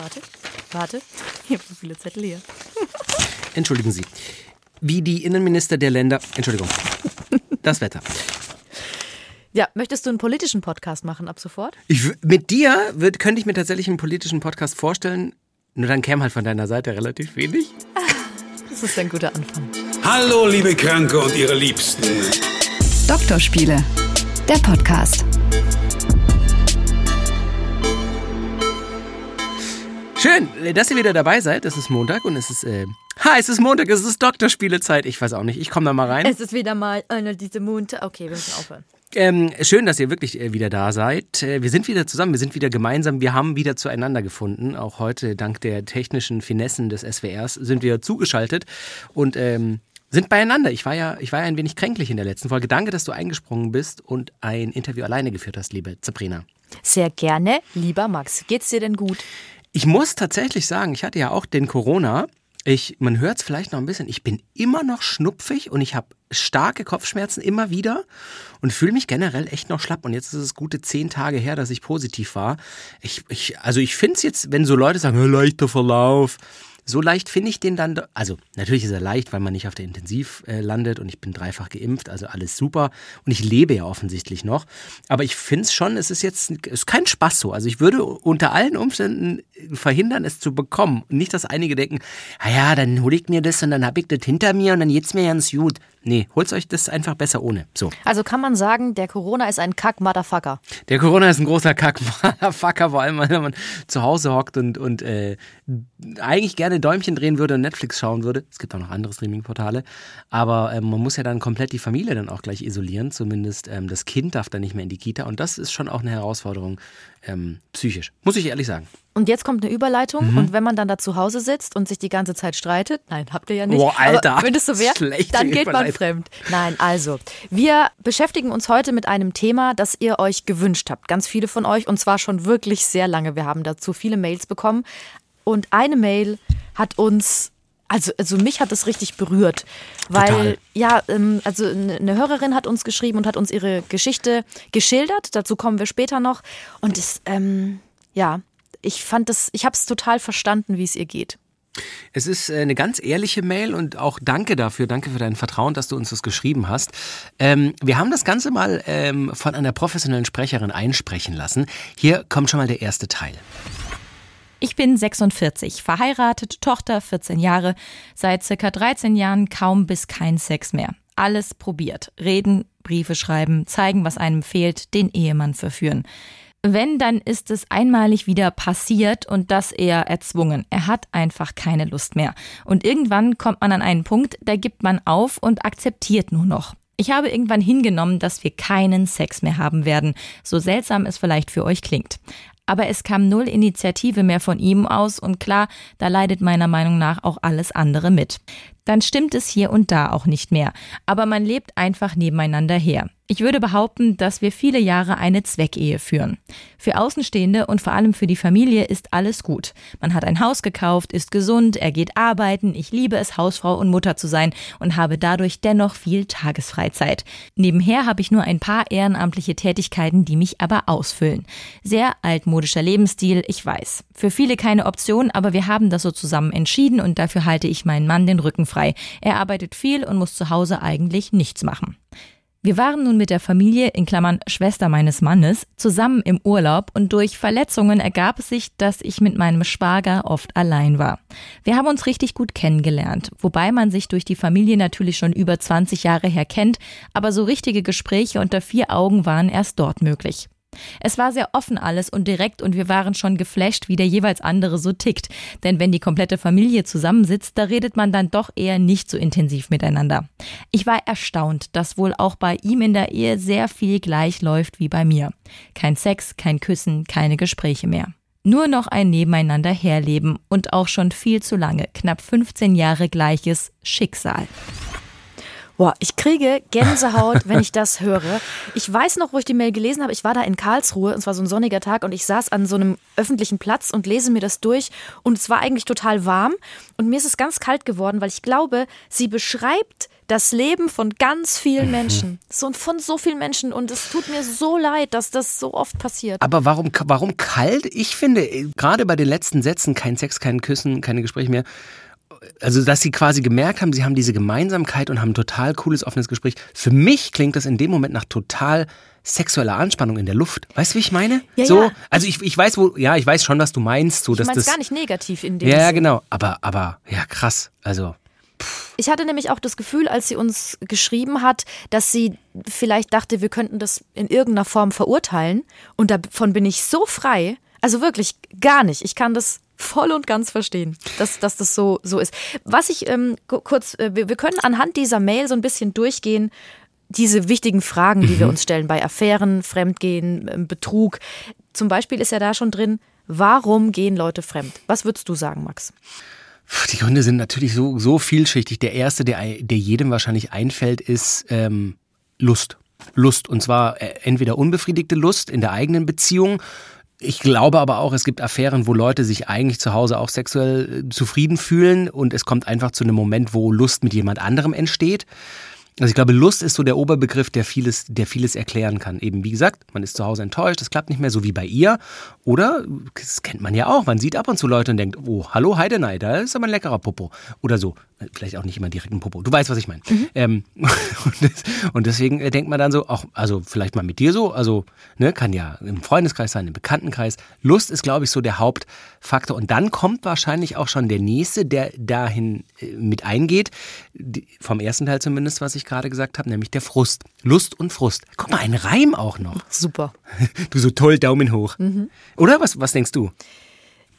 Warte, warte. Ich habe so viele Zettel hier. Entschuldigen Sie. Wie die Innenminister der Länder. Entschuldigung. Das Wetter. Ja, möchtest du einen politischen Podcast machen ab sofort? Ich, mit dir wird, könnte ich mir tatsächlich einen politischen Podcast vorstellen. Nur dann käme halt von deiner Seite relativ wenig. Das ist ein guter Anfang. Hallo, liebe Kranke und ihre Liebsten. Doktorspiele, der Podcast. Schön, dass ihr wieder dabei seid. Es ist Montag und es ist. Äh, ha, es ist Montag, es ist Doktorspielezeit. Ich weiß auch nicht, ich komme da mal rein. Es ist wieder mal einer dieser Monte. Okay, wir müssen aufhören. Ähm, schön, dass ihr wirklich äh, wieder da seid. Äh, wir sind wieder zusammen, wir sind wieder gemeinsam, wir haben wieder zueinander gefunden. Auch heute, dank der technischen Finessen des SWRs, sind wir zugeschaltet und ähm, sind beieinander. Ich war ja, ich war ja ein wenig kränklich in der letzten Folge. Danke, dass du eingesprungen bist und ein Interview alleine geführt hast, liebe Sabrina. Sehr gerne, lieber Max. Geht's dir denn gut? Ich muss tatsächlich sagen, ich hatte ja auch den Corona. Ich, man hört es vielleicht noch ein bisschen, ich bin immer noch schnupfig und ich habe starke Kopfschmerzen immer wieder und fühle mich generell echt noch schlapp. Und jetzt ist es gute zehn Tage her, dass ich positiv war. Ich, ich, also ich finde es jetzt, wenn so Leute sagen, leichter Verlauf, so leicht finde ich den dann, also natürlich ist er leicht, weil man nicht auf der Intensiv äh, landet und ich bin dreifach geimpft, also alles super und ich lebe ja offensichtlich noch. Aber ich finde es schon, es ist jetzt ist kein Spaß so. Also ich würde unter allen Umständen verhindern, es zu bekommen. Nicht, dass einige denken, naja, dann hole ich mir das und dann habe ich das hinter mir und dann geht's mir ganz gut. Nee, holt euch das einfach besser ohne. So. Also kann man sagen, der Corona ist ein Kack-Motherfucker. Der Corona ist ein großer Kack-Motherfucker, vor allem wenn man zu Hause hockt und, und äh, eigentlich gerne Däumchen drehen würde und Netflix schauen würde. Es gibt auch noch andere Streaming-Portale. Aber ähm, man muss ja dann komplett die Familie dann auch gleich isolieren. Zumindest ähm, das Kind darf dann nicht mehr in die Kita. Und das ist schon auch eine Herausforderung ähm, psychisch. Muss ich ehrlich sagen. Und jetzt kommt eine Überleitung. Mhm. Und wenn man dann da zu Hause sitzt und sich die ganze Zeit streitet, nein, habt ihr ja nicht. Boah, Alter. Aber wenn es so wäre, dann geht man fremd. Nein, also, wir beschäftigen uns heute mit einem Thema, das ihr euch gewünscht habt. Ganz viele von euch und zwar schon wirklich sehr lange. Wir haben dazu viele Mails bekommen. Und eine Mail hat uns also, also mich hat es richtig berührt, weil Total. ja, ähm, also eine Hörerin hat uns geschrieben und hat uns ihre Geschichte geschildert. Dazu kommen wir später noch. Und es, ähm, ja, ich fand das, ich habe es total verstanden, wie es ihr geht. Es ist äh, eine ganz ehrliche Mail und auch danke dafür, danke für dein Vertrauen, dass du uns das geschrieben hast. Ähm, wir haben das Ganze mal ähm, von einer professionellen Sprecherin einsprechen lassen. Hier kommt schon mal der erste Teil. Ich bin 46, verheiratet, Tochter 14 Jahre, seit circa 13 Jahren kaum bis kein Sex mehr. Alles probiert. Reden, Briefe schreiben, zeigen, was einem fehlt, den Ehemann verführen. Wenn, dann ist es einmalig wieder passiert und das eher erzwungen. Er hat einfach keine Lust mehr. Und irgendwann kommt man an einen Punkt, da gibt man auf und akzeptiert nur noch. Ich habe irgendwann hingenommen, dass wir keinen Sex mehr haben werden, so seltsam es vielleicht für euch klingt aber es kam null Initiative mehr von ihm aus und klar, da leidet meiner Meinung nach auch alles andere mit. Dann stimmt es hier und da auch nicht mehr, aber man lebt einfach nebeneinander her. Ich würde behaupten, dass wir viele Jahre eine Zweckehe führen. Für Außenstehende und vor allem für die Familie ist alles gut. Man hat ein Haus gekauft, ist gesund, er geht arbeiten, ich liebe es, Hausfrau und Mutter zu sein und habe dadurch dennoch viel Tagesfreizeit. Nebenher habe ich nur ein paar ehrenamtliche Tätigkeiten, die mich aber ausfüllen. Sehr altmodischer Lebensstil, ich weiß. Für viele keine Option, aber wir haben das so zusammen entschieden und dafür halte ich meinen Mann den Rücken frei. Er arbeitet viel und muss zu Hause eigentlich nichts machen. Wir waren nun mit der Familie, in Klammern Schwester meines Mannes, zusammen im Urlaub und durch Verletzungen ergab es sich, dass ich mit meinem Schwager oft allein war. Wir haben uns richtig gut kennengelernt, wobei man sich durch die Familie natürlich schon über 20 Jahre her kennt, aber so richtige Gespräche unter vier Augen waren erst dort möglich. Es war sehr offen alles und direkt und wir waren schon geflasht, wie der jeweils andere so tickt. Denn wenn die komplette Familie zusammensitzt, da redet man dann doch eher nicht so intensiv miteinander. Ich war erstaunt, dass wohl auch bei ihm in der Ehe sehr viel gleich läuft wie bei mir. Kein Sex, kein Küssen, keine Gespräche mehr. Nur noch ein Nebeneinander herleben und auch schon viel zu lange, knapp 15 Jahre gleiches Schicksal. Boah, ich kriege Gänsehaut, wenn ich das höre. Ich weiß noch, wo ich die Mail gelesen habe. Ich war da in Karlsruhe, und es war so ein sonniger Tag, und ich saß an so einem öffentlichen Platz und lese mir das durch. Und es war eigentlich total warm. Und mir ist es ganz kalt geworden, weil ich glaube, sie beschreibt das Leben von ganz vielen mhm. Menschen. So, von so vielen Menschen. Und es tut mir so leid, dass das so oft passiert. Aber warum, warum kalt? Ich finde, gerade bei den letzten Sätzen, kein Sex, kein Küssen, keine Gespräche mehr, also dass sie quasi gemerkt haben, sie haben diese Gemeinsamkeit und haben ein total cooles, offenes Gespräch. Für mich klingt das in dem Moment nach total sexueller Anspannung in der Luft. Weißt du, wie ich meine? Ja, so, ja. also ich, ich weiß wo, ja, ich weiß schon, was du meinst. So, ich meine es gar nicht negativ in dem Ja, Sinn. genau. Aber, aber, ja, krass. Also. Ich hatte nämlich auch das Gefühl, als sie uns geschrieben hat, dass sie vielleicht dachte, wir könnten das in irgendeiner Form verurteilen. Und davon bin ich so frei. Also wirklich gar nicht. Ich kann das voll und ganz verstehen, dass, dass das so, so ist. Was ich ähm, kurz, äh, wir, wir können anhand dieser Mail so ein bisschen durchgehen, diese wichtigen Fragen, die mhm. wir uns stellen bei Affären, Fremdgehen, ähm, Betrug. Zum Beispiel ist ja da schon drin, warum gehen Leute fremd? Was würdest du sagen, Max? Die Gründe sind natürlich so, so vielschichtig. Der erste, der, der jedem wahrscheinlich einfällt, ist ähm, Lust. Lust. Und zwar äh, entweder unbefriedigte Lust in der eigenen Beziehung ich glaube aber auch, es gibt Affären, wo Leute sich eigentlich zu Hause auch sexuell äh, zufrieden fühlen und es kommt einfach zu einem Moment, wo Lust mit jemand anderem entsteht. Also ich glaube, Lust ist so der Oberbegriff, der vieles, der vieles erklären kann. Eben wie gesagt, man ist zu Hause enttäuscht, es klappt nicht mehr so wie bei ihr. Oder, das kennt man ja auch, man sieht ab und zu Leute und denkt, oh, hallo Heidenei, da ist aber ein leckerer Popo. Oder so. Vielleicht auch nicht immer direkt ein Popo. Du weißt, was ich meine. Mhm. Ähm, und, deswegen äh, denkt man dann so, auch, also vielleicht mal mit dir so, also ne, kann ja im Freundeskreis sein, im Bekanntenkreis. Lust ist, glaube ich, so der Hauptfaktor. Und dann kommt wahrscheinlich auch schon der nächste, der dahin äh, mit eingeht, vom ersten Teil zumindest, was ich gerade gesagt habe, nämlich der Frust. Lust und Frust. Guck mal, ein Reim auch noch. Super. Du so toll, Daumen hoch. Mhm. Oder was, was denkst du?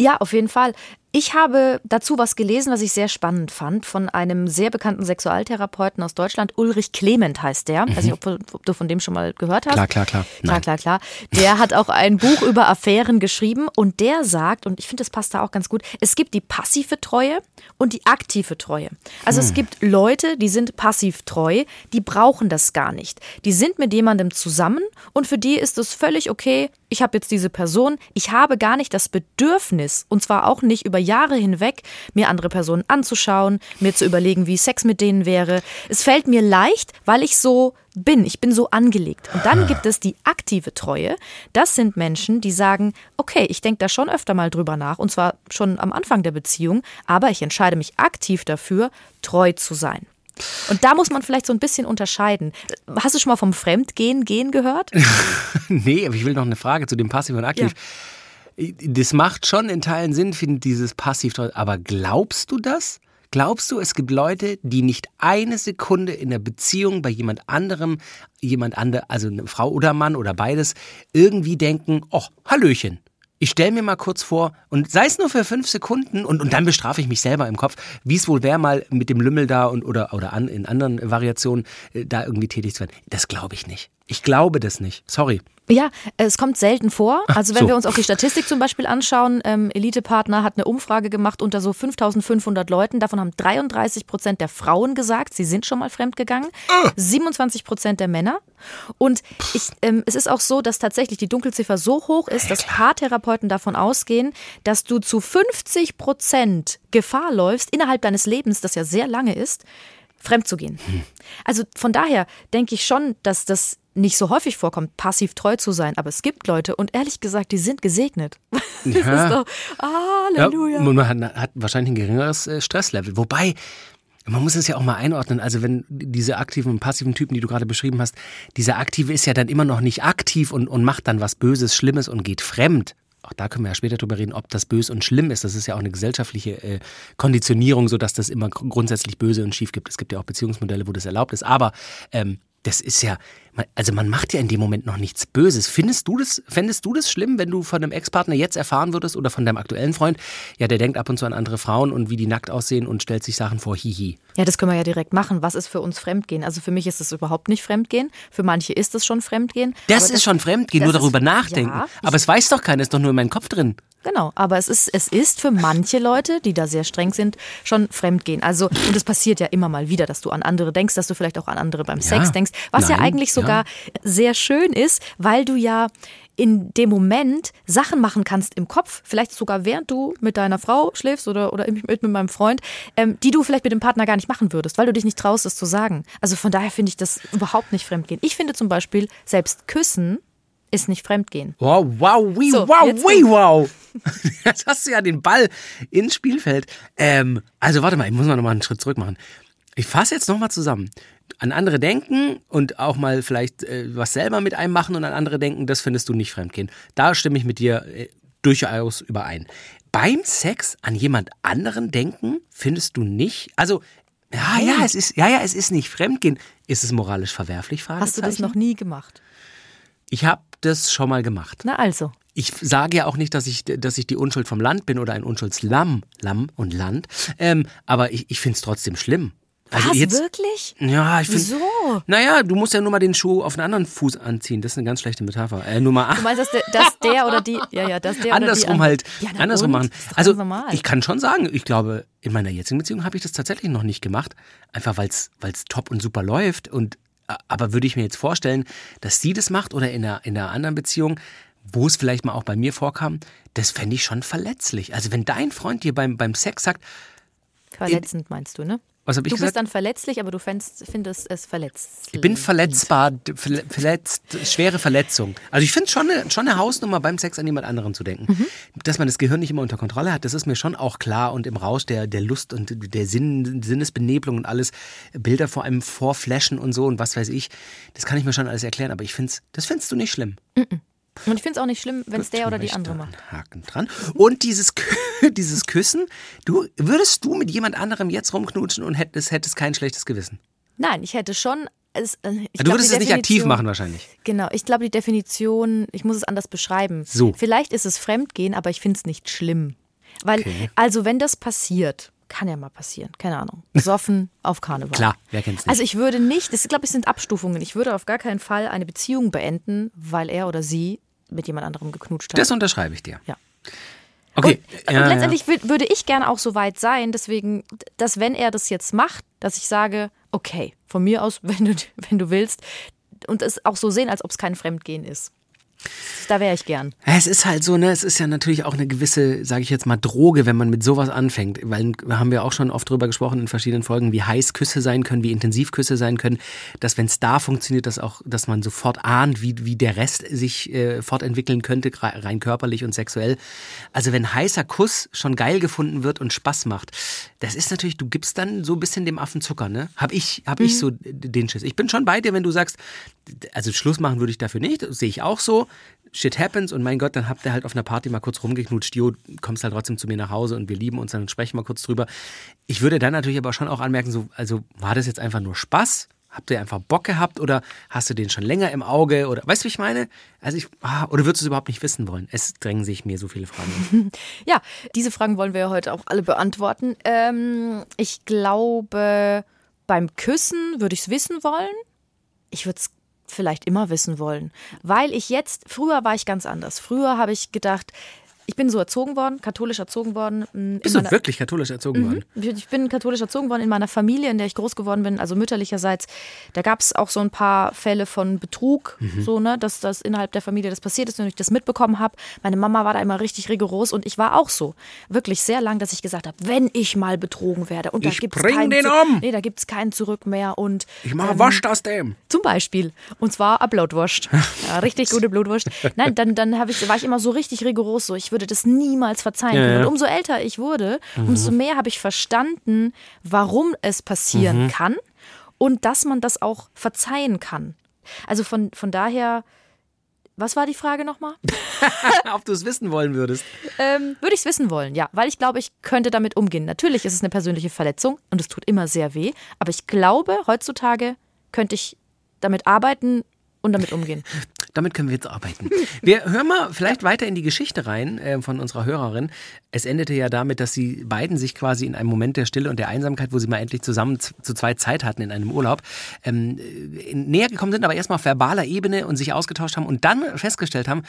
Ja, auf jeden Fall. Ich habe dazu was gelesen, was ich sehr spannend fand, von einem sehr bekannten Sexualtherapeuten aus Deutschland. Ulrich Clement heißt der. Mhm. Weiß nicht, ob, ob, du von dem schon mal gehört hast. Klar, klar, klar. Nein. Klar, klar, klar. Der hat auch ein Buch über Affären geschrieben und der sagt, und ich finde, das passt da auch ganz gut, es gibt die passive Treue und die aktive Treue. Also hm. es gibt Leute, die sind passiv treu, die brauchen das gar nicht. Die sind mit jemandem zusammen und für die ist es völlig okay, ich habe jetzt diese Person, ich habe gar nicht das Bedürfnis, und zwar auch nicht über Jahre hinweg, mir andere Personen anzuschauen, mir zu überlegen, wie Sex mit denen wäre. Es fällt mir leicht, weil ich so bin, ich bin so angelegt. Und dann gibt es die aktive Treue. Das sind Menschen, die sagen, okay, ich denke da schon öfter mal drüber nach, und zwar schon am Anfang der Beziehung, aber ich entscheide mich aktiv dafür, treu zu sein. Und da muss man vielleicht so ein bisschen unterscheiden. Hast du schon mal vom Fremdgehen gehen gehört? nee, aber ich will noch eine Frage zu dem Passiv und Aktiv. Ja. Das macht schon in Teilen Sinn, finde dieses Passiv. Aber glaubst du das? Glaubst du, es gibt Leute, die nicht eine Sekunde in der Beziehung bei jemand anderem, jemand andere, also eine Frau oder Mann oder beides, irgendwie denken, oh, Hallöchen, ich stelle mir mal kurz vor, und sei es nur für fünf Sekunden, und, und dann bestrafe ich mich selber im Kopf, wie es wohl wäre, mal mit dem Lümmel da und oder, oder an, in anderen Variationen äh, da irgendwie tätig zu werden. Das glaube ich nicht. Ich glaube das nicht. Sorry. Ja, es kommt selten vor. Also wenn so. wir uns auch die Statistik zum Beispiel anschauen, ähm, Elite-Partner hat eine Umfrage gemacht unter so 5500 Leuten. Davon haben 33 Prozent der Frauen gesagt, sie sind schon mal fremdgegangen. Ah. 27 Prozent der Männer. Und ich, ähm, es ist auch so, dass tatsächlich die Dunkelziffer so hoch ist, dass Paartherapeuten davon ausgehen, dass du zu 50 Prozent Gefahr läufst, innerhalb deines Lebens, das ja sehr lange ist, fremd zu gehen. Hm. Also von daher denke ich schon, dass das nicht so häufig vorkommt, passiv treu zu sein. Aber es gibt Leute und ehrlich gesagt, die sind gesegnet. das ja. ist doch Halleluja. Ja, man hat, hat, wahrscheinlich ein geringeres äh, Stresslevel. Wobei, man muss es ja auch mal einordnen. Also wenn diese aktiven und passiven Typen, die du gerade beschrieben hast, dieser aktive ist ja dann immer noch nicht aktiv und, und macht dann was Böses, Schlimmes und geht fremd. Auch da können wir ja später drüber reden, ob das böse und schlimm ist. Das ist ja auch eine gesellschaftliche äh, Konditionierung, sodass das immer grundsätzlich böse und schief gibt. Es gibt ja auch Beziehungsmodelle, wo das erlaubt ist. Aber ähm, das ist ja, also man macht ja in dem Moment noch nichts Böses. Findest du das, fändest du das schlimm, wenn du von einem Ex-Partner jetzt erfahren würdest oder von deinem aktuellen Freund, ja, der denkt ab und zu an andere Frauen und wie die nackt aussehen und stellt sich Sachen vor, hihi. Ja, das können wir ja direkt machen. Was ist für uns Fremdgehen? Also für mich ist es überhaupt nicht Fremdgehen. Für manche ist es schon Fremdgehen. Das ist das, schon Fremdgehen, nur darüber ist, nachdenken. Ja, aber es weiß doch keiner, ist doch nur in meinem Kopf drin. Genau, aber es ist, es ist für manche Leute, die da sehr streng sind, schon Fremdgehen. Also, und es passiert ja immer mal wieder, dass du an andere denkst, dass du vielleicht auch an andere beim Sex denkst, was ja Nein, eigentlich sogar sehr schön ist, weil du ja in dem Moment Sachen machen kannst im Kopf, vielleicht sogar während du mit deiner Frau schläfst oder, oder mit, mit meinem Freund, ähm, die du vielleicht mit dem Partner gar nicht machen würdest, weil du dich nicht traust, es zu sagen. Also von daher finde ich das überhaupt nicht Fremdgehen. Ich finde zum Beispiel, selbst Küssen ist nicht Fremdgehen. Wow, wow, wie, So, wow, wie, wow. Jetzt hast du ja den Ball ins Spielfeld. Ähm, also warte mal, ich muss mal nochmal einen Schritt zurück machen. Ich fasse jetzt nochmal zusammen. An andere denken und auch mal vielleicht äh, was selber mit einem machen und an andere denken, das findest du nicht Fremdgehen. Da stimme ich mit dir äh, durchaus überein. Beim Sex an jemand anderen denken, findest du nicht? Also, ja, ja, es ist, ja, ja, es ist nicht Fremdgehen. Ist es moralisch verwerflich? Hast du das noch nie gemacht? Ich habe das schon mal gemacht. Na also. Ich sage ja auch nicht, dass ich, dass ich die Unschuld vom Land bin oder ein Unschuldslamm, Lamm und Land. Ähm, aber ich, ich finde es trotzdem schlimm. Also Was, jetzt, wirklich? Ja, ich finde. Wieso? Naja, du musst ja nur mal den Schuh auf einen anderen Fuß anziehen. Das ist eine ganz schlechte Metapher. Äh, nur mal Du meinst, dass der, dass der oder die, ja, ja, dass der andersrum oder die halt, Ja, andersrum und? machen. Also normal. ich kann schon sagen, ich glaube, in meiner jetzigen Beziehung habe ich das tatsächlich noch nicht gemacht, einfach weil es top und super läuft. Und aber würde ich mir jetzt vorstellen, dass sie das macht oder in einer, in einer anderen Beziehung, wo es vielleicht mal auch bei mir vorkam, das fände ich schon verletzlich. Also wenn dein Freund dir beim, beim Sex sagt, Verletzend meinst du, ne? Was ich Du gesagt? bist dann verletzlich, aber du fändest, findest es verletzt. Ich bin verletzbar, verletzt, schwere Verletzung. Also ich finde es schon eine, schon eine Hausnummer, beim Sex an jemand anderen zu denken. Mhm. Dass man das Gehirn nicht immer unter Kontrolle hat, das ist mir schon auch klar. Und im Rausch der, der Lust und der Sinn, Sinnesbenebelung und alles, Bilder vor einem vorflashen und so und was weiß ich, das kann ich mir schon alles erklären. Aber ich finde das findest du nicht schlimm. Und ich finde es auch nicht schlimm, wenn es der oder die andere macht. Haken dran. Und dieses, dieses Küssen, du, würdest du mit jemand anderem jetzt rumknutschen und hättest, hättest kein schlechtes Gewissen? Nein, ich hätte schon. Es, äh, ich du glaub, würdest es nicht aktiv machen wahrscheinlich. Genau, ich glaube, die Definition, ich muss es anders beschreiben. So. Vielleicht ist es Fremdgehen, aber ich finde es nicht schlimm. Weil, Okay. also wenn das passiert, kann ja mal passieren, keine Ahnung. Besoffen auf Karneval. Klar, wer kennt's nicht? Also ich würde nicht, das glaube ich sind Abstufungen. Ich würde auf gar keinen Fall eine Beziehung beenden, weil er oder sie mit jemand anderem geknutscht hat. Das unterschreibe ich dir. ja. Okay. Und, ja, und ja. letztendlich wü- würde ich gerne auch so weit sein, deswegen, dass wenn er das jetzt macht, dass ich sage, okay, von mir aus, wenn du, wenn du willst, und es auch so sehen, als ob es kein Fremdgehen ist. Da wäre ich gern. Es ist halt so, ne, es ist ja natürlich auch eine gewisse, sage ich jetzt mal, Droge, wenn man mit sowas anfängt. Weil haben wir auch schon oft drüber gesprochen in verschiedenen Folgen, wie heiß Küsse sein können, wie intensiv Küsse sein können, dass wenn es da funktioniert, dass auch, dass man sofort ahnt, wie, wie der Rest sich äh, fortentwickeln könnte, rein körperlich und sexuell. Also wenn heißer Kuss schon geil gefunden wird und Spaß macht, das ist natürlich, du gibst dann so ein bisschen dem Affen Zucker, ne? Hab ich, hab ich so den Schiss. Ich bin schon bei dir, wenn du sagst, also Schluss machen würde ich dafür nicht, sehe ich auch so. Shit happens und mein Gott, dann habt ihr halt auf einer Party mal kurz rumgeknutscht, jo, kommst halt trotzdem zu mir nach Hause und wir lieben uns, dann sprechen wir kurz drüber. Ich würde dann natürlich aber schon auch anmerken, so, also war das jetzt einfach nur Spaß? Habt ihr einfach Bock gehabt oder hast du den schon länger im Auge oder weißt du, wie ich meine? Also ich, ah, oder würdest du es überhaupt nicht wissen wollen? Es drängen sich mir so viele Fragen. Ja, diese Fragen wollen wir heute auch alle beantworten. Ähm, ich glaube, beim Küssen würde ich es wissen wollen. Ich würde es vielleicht immer wissen wollen, weil ich jetzt, früher war ich ganz anders. Früher habe ich gedacht, ich bin so erzogen worden, katholisch erzogen worden. m, in Bist du wirklich katholisch erzogen worden? Ich ich bin katholisch erzogen worden in meiner Familie, in der ich groß geworden bin, also mütterlicherseits. Da gab es auch so ein paar Fälle von Betrug, so, ne, dass das innerhalb der Familie das passiert ist und ich das mitbekommen habe. Meine Mama war da immer richtig rigoros und ich war auch so. Wirklich sehr lang, dass ich gesagt habe, wenn ich mal betrogen werde und da gibt's bring keinen um. Nee, da gibt es kein Zurück mehr und Ich mache ähm, Wasch aus dem. zum Beispiel. Und zwar eine Blutwurst. Ja, richtig gute Blutwurst. Nein, dann, dann ich, war ich immer so richtig rigoros so. Ich würde das niemals verzeihen Ja, können. Mhm. Und umso älter ich wurde, umso mehr habe ich verstanden, warum es passieren Mhm. kann und dass man das auch verzeihen kann. Also von, von daher, was war die Frage nochmal? Ob du es wissen wollen würdest. Ähm, würde ich es wissen wollen, ja. Weil ich glaube, ich könnte damit umgehen. Natürlich ist es eine persönliche Verletzung und es tut immer sehr weh. Aber ich glaube, heutzutage könnte ich damit arbeiten und damit umgehen. damit können wir jetzt arbeiten. Wir hören mal vielleicht weiter in die Geschichte rein äh, von unserer Hörerin. Es endete ja damit, dass sie beiden sich quasi in einem Moment der Stille und der Einsamkeit, wo sie mal endlich zusammen zu zweit Zeit hatten in einem Urlaub, ähm, näher gekommen sind, aber erstmal auf verbaler Ebene und sich ausgetauscht haben und dann festgestellt haben,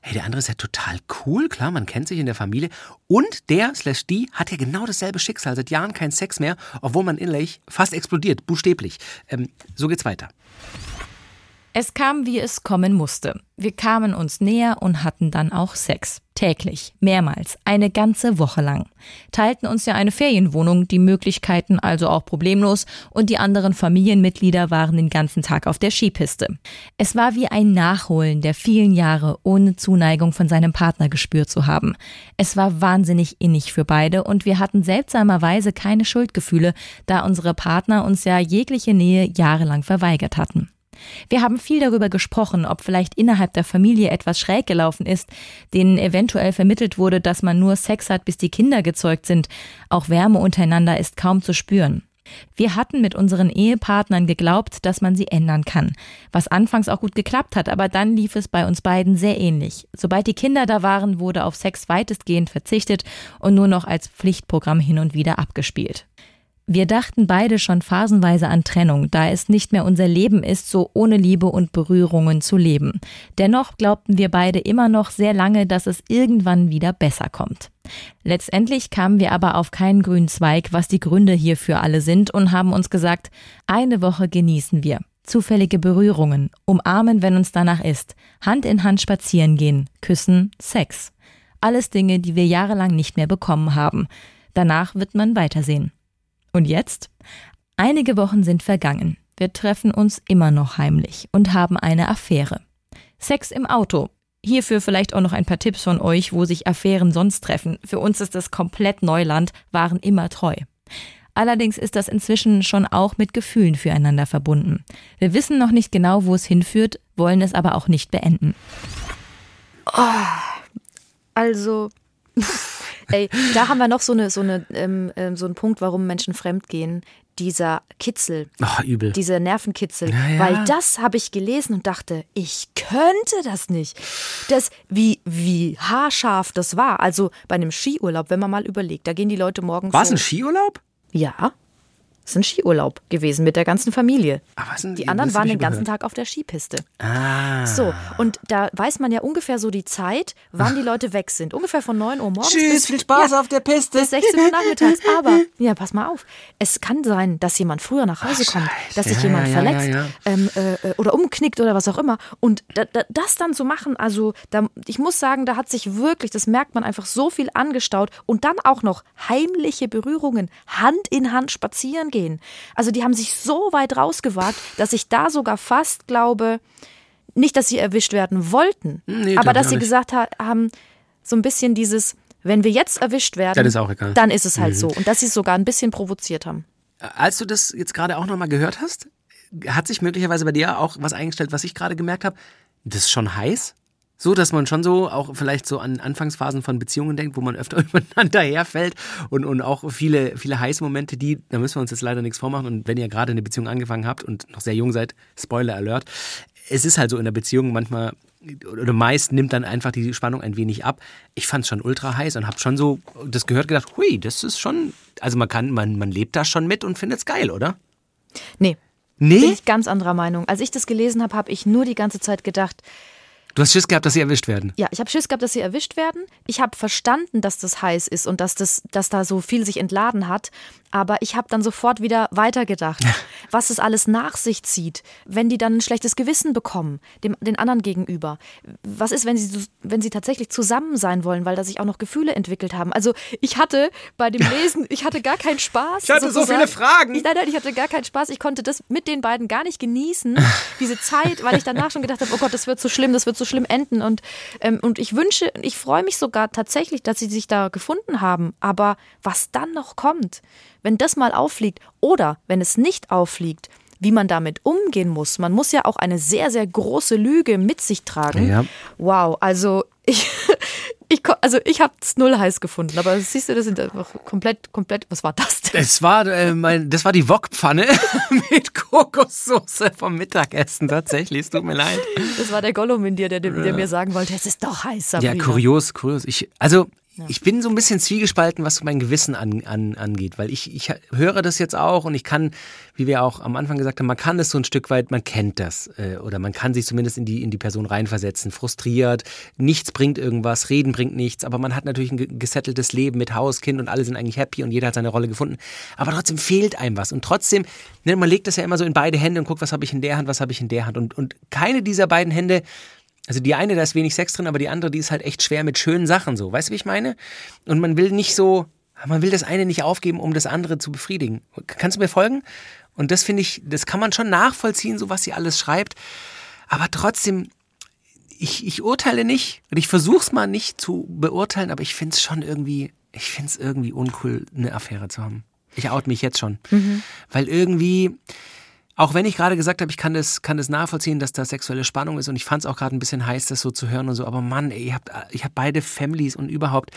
hey, der andere ist ja total cool, klar, man kennt sich in der Familie. Und der slash die hat ja genau dasselbe Schicksal, seit Jahren kein Sex mehr, obwohl man innerlich fast explodiert, buchstäblich. Ähm, so geht's weiter. Es kam, wie es kommen musste. Wir kamen uns näher und hatten dann auch Sex. Täglich, mehrmals, eine ganze Woche lang. Teilten uns ja eine Ferienwohnung, die Möglichkeiten also auch problemlos und die anderen Familienmitglieder waren den ganzen Tag auf der Skipiste. Es war wie ein Nachholen der vielen Jahre ohne Zuneigung von seinem Partner gespürt zu haben. Es war wahnsinnig innig für beide und wir hatten seltsamerweise keine Schuldgefühle, da unsere Partner uns ja jegliche Nähe jahrelang verweigert hatten. Wir haben viel darüber gesprochen, ob vielleicht innerhalb der Familie etwas schräg gelaufen ist, denen eventuell vermittelt wurde, dass man nur Sex hat, bis die Kinder gezeugt sind. Auch Wärme untereinander ist kaum zu spüren. Wir hatten mit unseren Ehepartnern geglaubt, dass man sie ändern kann, was anfangs auch gut geklappt hat, aber dann lief es bei uns beiden sehr ähnlich. Sobald die Kinder da waren, wurde auf Sex weitestgehend verzichtet und nur noch als Pflichtprogramm hin und wieder abgespielt. Wir dachten beide schon phasenweise an Trennung, da es nicht mehr unser Leben ist, so ohne Liebe und Berührungen zu leben. Dennoch glaubten wir beide immer noch sehr lange, dass es irgendwann wieder besser kommt. Letztendlich kamen wir aber auf keinen grünen Zweig, was die Gründe hierfür alle sind, und haben uns gesagt, eine Woche genießen wir. Zufällige Berührungen, umarmen, wenn uns danach ist, Hand in Hand spazieren gehen, küssen, Sex. Alles Dinge, die wir jahrelang nicht mehr bekommen haben. Danach wird man weitersehen. Und jetzt? Einige Wochen sind vergangen. Wir treffen uns immer noch heimlich und haben eine Affäre. Sex im Auto. Hierfür vielleicht auch noch ein paar Tipps von euch, wo sich Affären sonst treffen. Für uns ist das komplett Neuland, waren immer treu. Allerdings ist das inzwischen schon auch mit Gefühlen füreinander verbunden. Wir wissen noch nicht genau, wo es hinführt, wollen es aber auch nicht beenden. Oh, also Ey, da haben wir noch so eine, so eine, ähm, ähm, so einen Punkt, warum Menschen fremdgehen. Dieser Kitzel. Ach, übel. Dieser Nervenkitzel. Ja. Weil das habe ich gelesen und dachte, ich könnte das nicht. Das, wie, wie haarscharf das war. Also bei einem Skiurlaub, wenn man mal überlegt, da gehen die Leute morgens. War es ein Skiurlaub? Ja. Das ist ein Skiurlaub gewesen mit der ganzen Familie. Aber sind, die anderen waren den ganzen Tag auf der Skipiste. Ah. So, und da weiß man ja ungefähr so die Zeit, wann die Leute weg sind. Ungefähr von 9 Uhr morgens Tschüss, bis, viel Spaß ja, auf der Piste. bis 16 Uhr nachmittags. Aber, ja, pass mal auf. Es kann sein, dass jemand früher nach Hause Ach, kommt, dass ja, sich jemand ja, verletzt ja, ähm, äh, oder umknickt oder was auch immer. Und da, da, das dann zu machen, also da, ich muss sagen, da hat sich wirklich, das merkt man einfach so viel angestaut. Und dann auch noch heimliche Berührungen, Hand in Hand spazieren gehen. Also die haben sich so weit rausgewagt, dass ich da sogar fast glaube, nicht, dass sie erwischt werden wollten, Nee, aber dass sie nicht. gesagt ha haben, so ein bisschen dieses, wenn wir jetzt erwischt werden, Dann ist auch egal. Mhm. dann ist es halt so. Und dass sie es sogar ein bisschen provoziert haben. Als du das jetzt gerade auch nochmal gehört hast, hat sich möglicherweise bei dir auch was eingestellt, was ich gerade gemerkt habe. Das ist schon heiß. So, dass man schon so auch vielleicht so an Anfangsphasen von Beziehungen denkt, wo man öfter übereinander herfällt und, und auch viele, viele heiße Momente, die, da müssen wir uns jetzt leider nichts vormachen. Und wenn ihr gerade eine Beziehung angefangen habt und noch sehr jung seid, Spoiler Alert, es ist halt so in der Beziehung manchmal oder meist nimmt dann einfach die Spannung ein wenig ab. Ich fand es schon ultra heiß und habe schon so das gehört gedacht, hui, das ist schon, also man kann, man, man lebt da schon mit und findet es geil, oder? Nee, bin Nee? ich ganz anderer Meinung. Als ich das gelesen habe, habe ich nur die ganze Zeit gedacht, Du hast Schiss gehabt, dass sie erwischt werden. Ja, ich habe Schiss gehabt, dass sie erwischt werden. Ich habe verstanden, dass das heiß ist und dass, das, dass da so viel sich entladen hat. Aber ich habe dann sofort wieder weitergedacht, was es alles nach sich zieht, wenn die dann ein schlechtes Gewissen bekommen, dem, den anderen gegenüber. Was ist, wenn sie, wenn sie tatsächlich zusammen sein wollen, weil da sich auch noch Gefühle entwickelt haben? Also ich hatte bei dem Lesen, ich hatte gar keinen Spaß. Ich hatte so viele Fragen. Ich, nein, nein, ich hatte gar keinen Spaß. Ich konnte das mit den beiden gar nicht genießen, diese Zeit, weil ich danach schon gedacht habe, oh Gott, das wird so schlimm, das wird so schlimm enden. Und, ähm, und ich wünsche, ich freue mich sogar tatsächlich, dass sie sich da gefunden haben. Aber was dann noch kommt, wenn das mal auffliegt oder wenn es nicht auffliegt, wie man damit umgehen muss. Man muss ja auch eine sehr, sehr große Lüge mit sich tragen. Ja. Wow, also ich, Ich, also ich habe es null heiß gefunden, aber siehst du, das sind einfach komplett, komplett, was war das denn? Das war, äh, mein, das war die Wokpfanne mit Kokossoße vom Mittagessen tatsächlich, es tut mir leid. Das war der Gollum in dir, der, der mir sagen wollte, es ist doch heiß, Sabrina. Ja, kurios, kurios. Ich, also ich bin so ein bisschen zwiegespalten, was mein Gewissen an, an, angeht, weil ich, ich höre das jetzt auch und ich kann, wie wir auch am Anfang gesagt haben, man kann das so ein Stück weit, man kennt das äh, oder man kann sich zumindest in die, in die Person reinversetzen, frustriert, nichts bringt irgendwas, reden bringt nichts, aber man hat natürlich ein gesetteltes Leben mit Haus, Kind und alle sind eigentlich happy und jeder hat seine Rolle gefunden, aber trotzdem fehlt einem was und trotzdem, ne, man legt das ja immer so in beide Hände und guckt, was habe ich in der Hand, was habe ich in der Hand und, und keine dieser beiden Hände also die eine, da ist wenig Sex drin, aber die andere, die ist halt echt schwer mit schönen Sachen so. Weißt du, wie ich meine? Und man will nicht so, man will das eine nicht aufgeben, um das andere zu befriedigen. Kannst du mir folgen? Und das finde ich, das kann man schon nachvollziehen, so was sie alles schreibt. Aber trotzdem, ich, ich urteile nicht und ich versuche es mal nicht zu beurteilen, aber ich finde es schon irgendwie, ich finde es irgendwie uncool, eine Affäre zu haben. Ich out mich jetzt schon. Mhm. Weil irgendwie, auch wenn ich gerade gesagt habe, ich kann das, kann das nachvollziehen, dass da sexuelle Spannung ist und ich fand es auch gerade ein bisschen heiß, das so zu hören und so, aber Mann, ey, ich habe ich hab beide Families und überhaupt,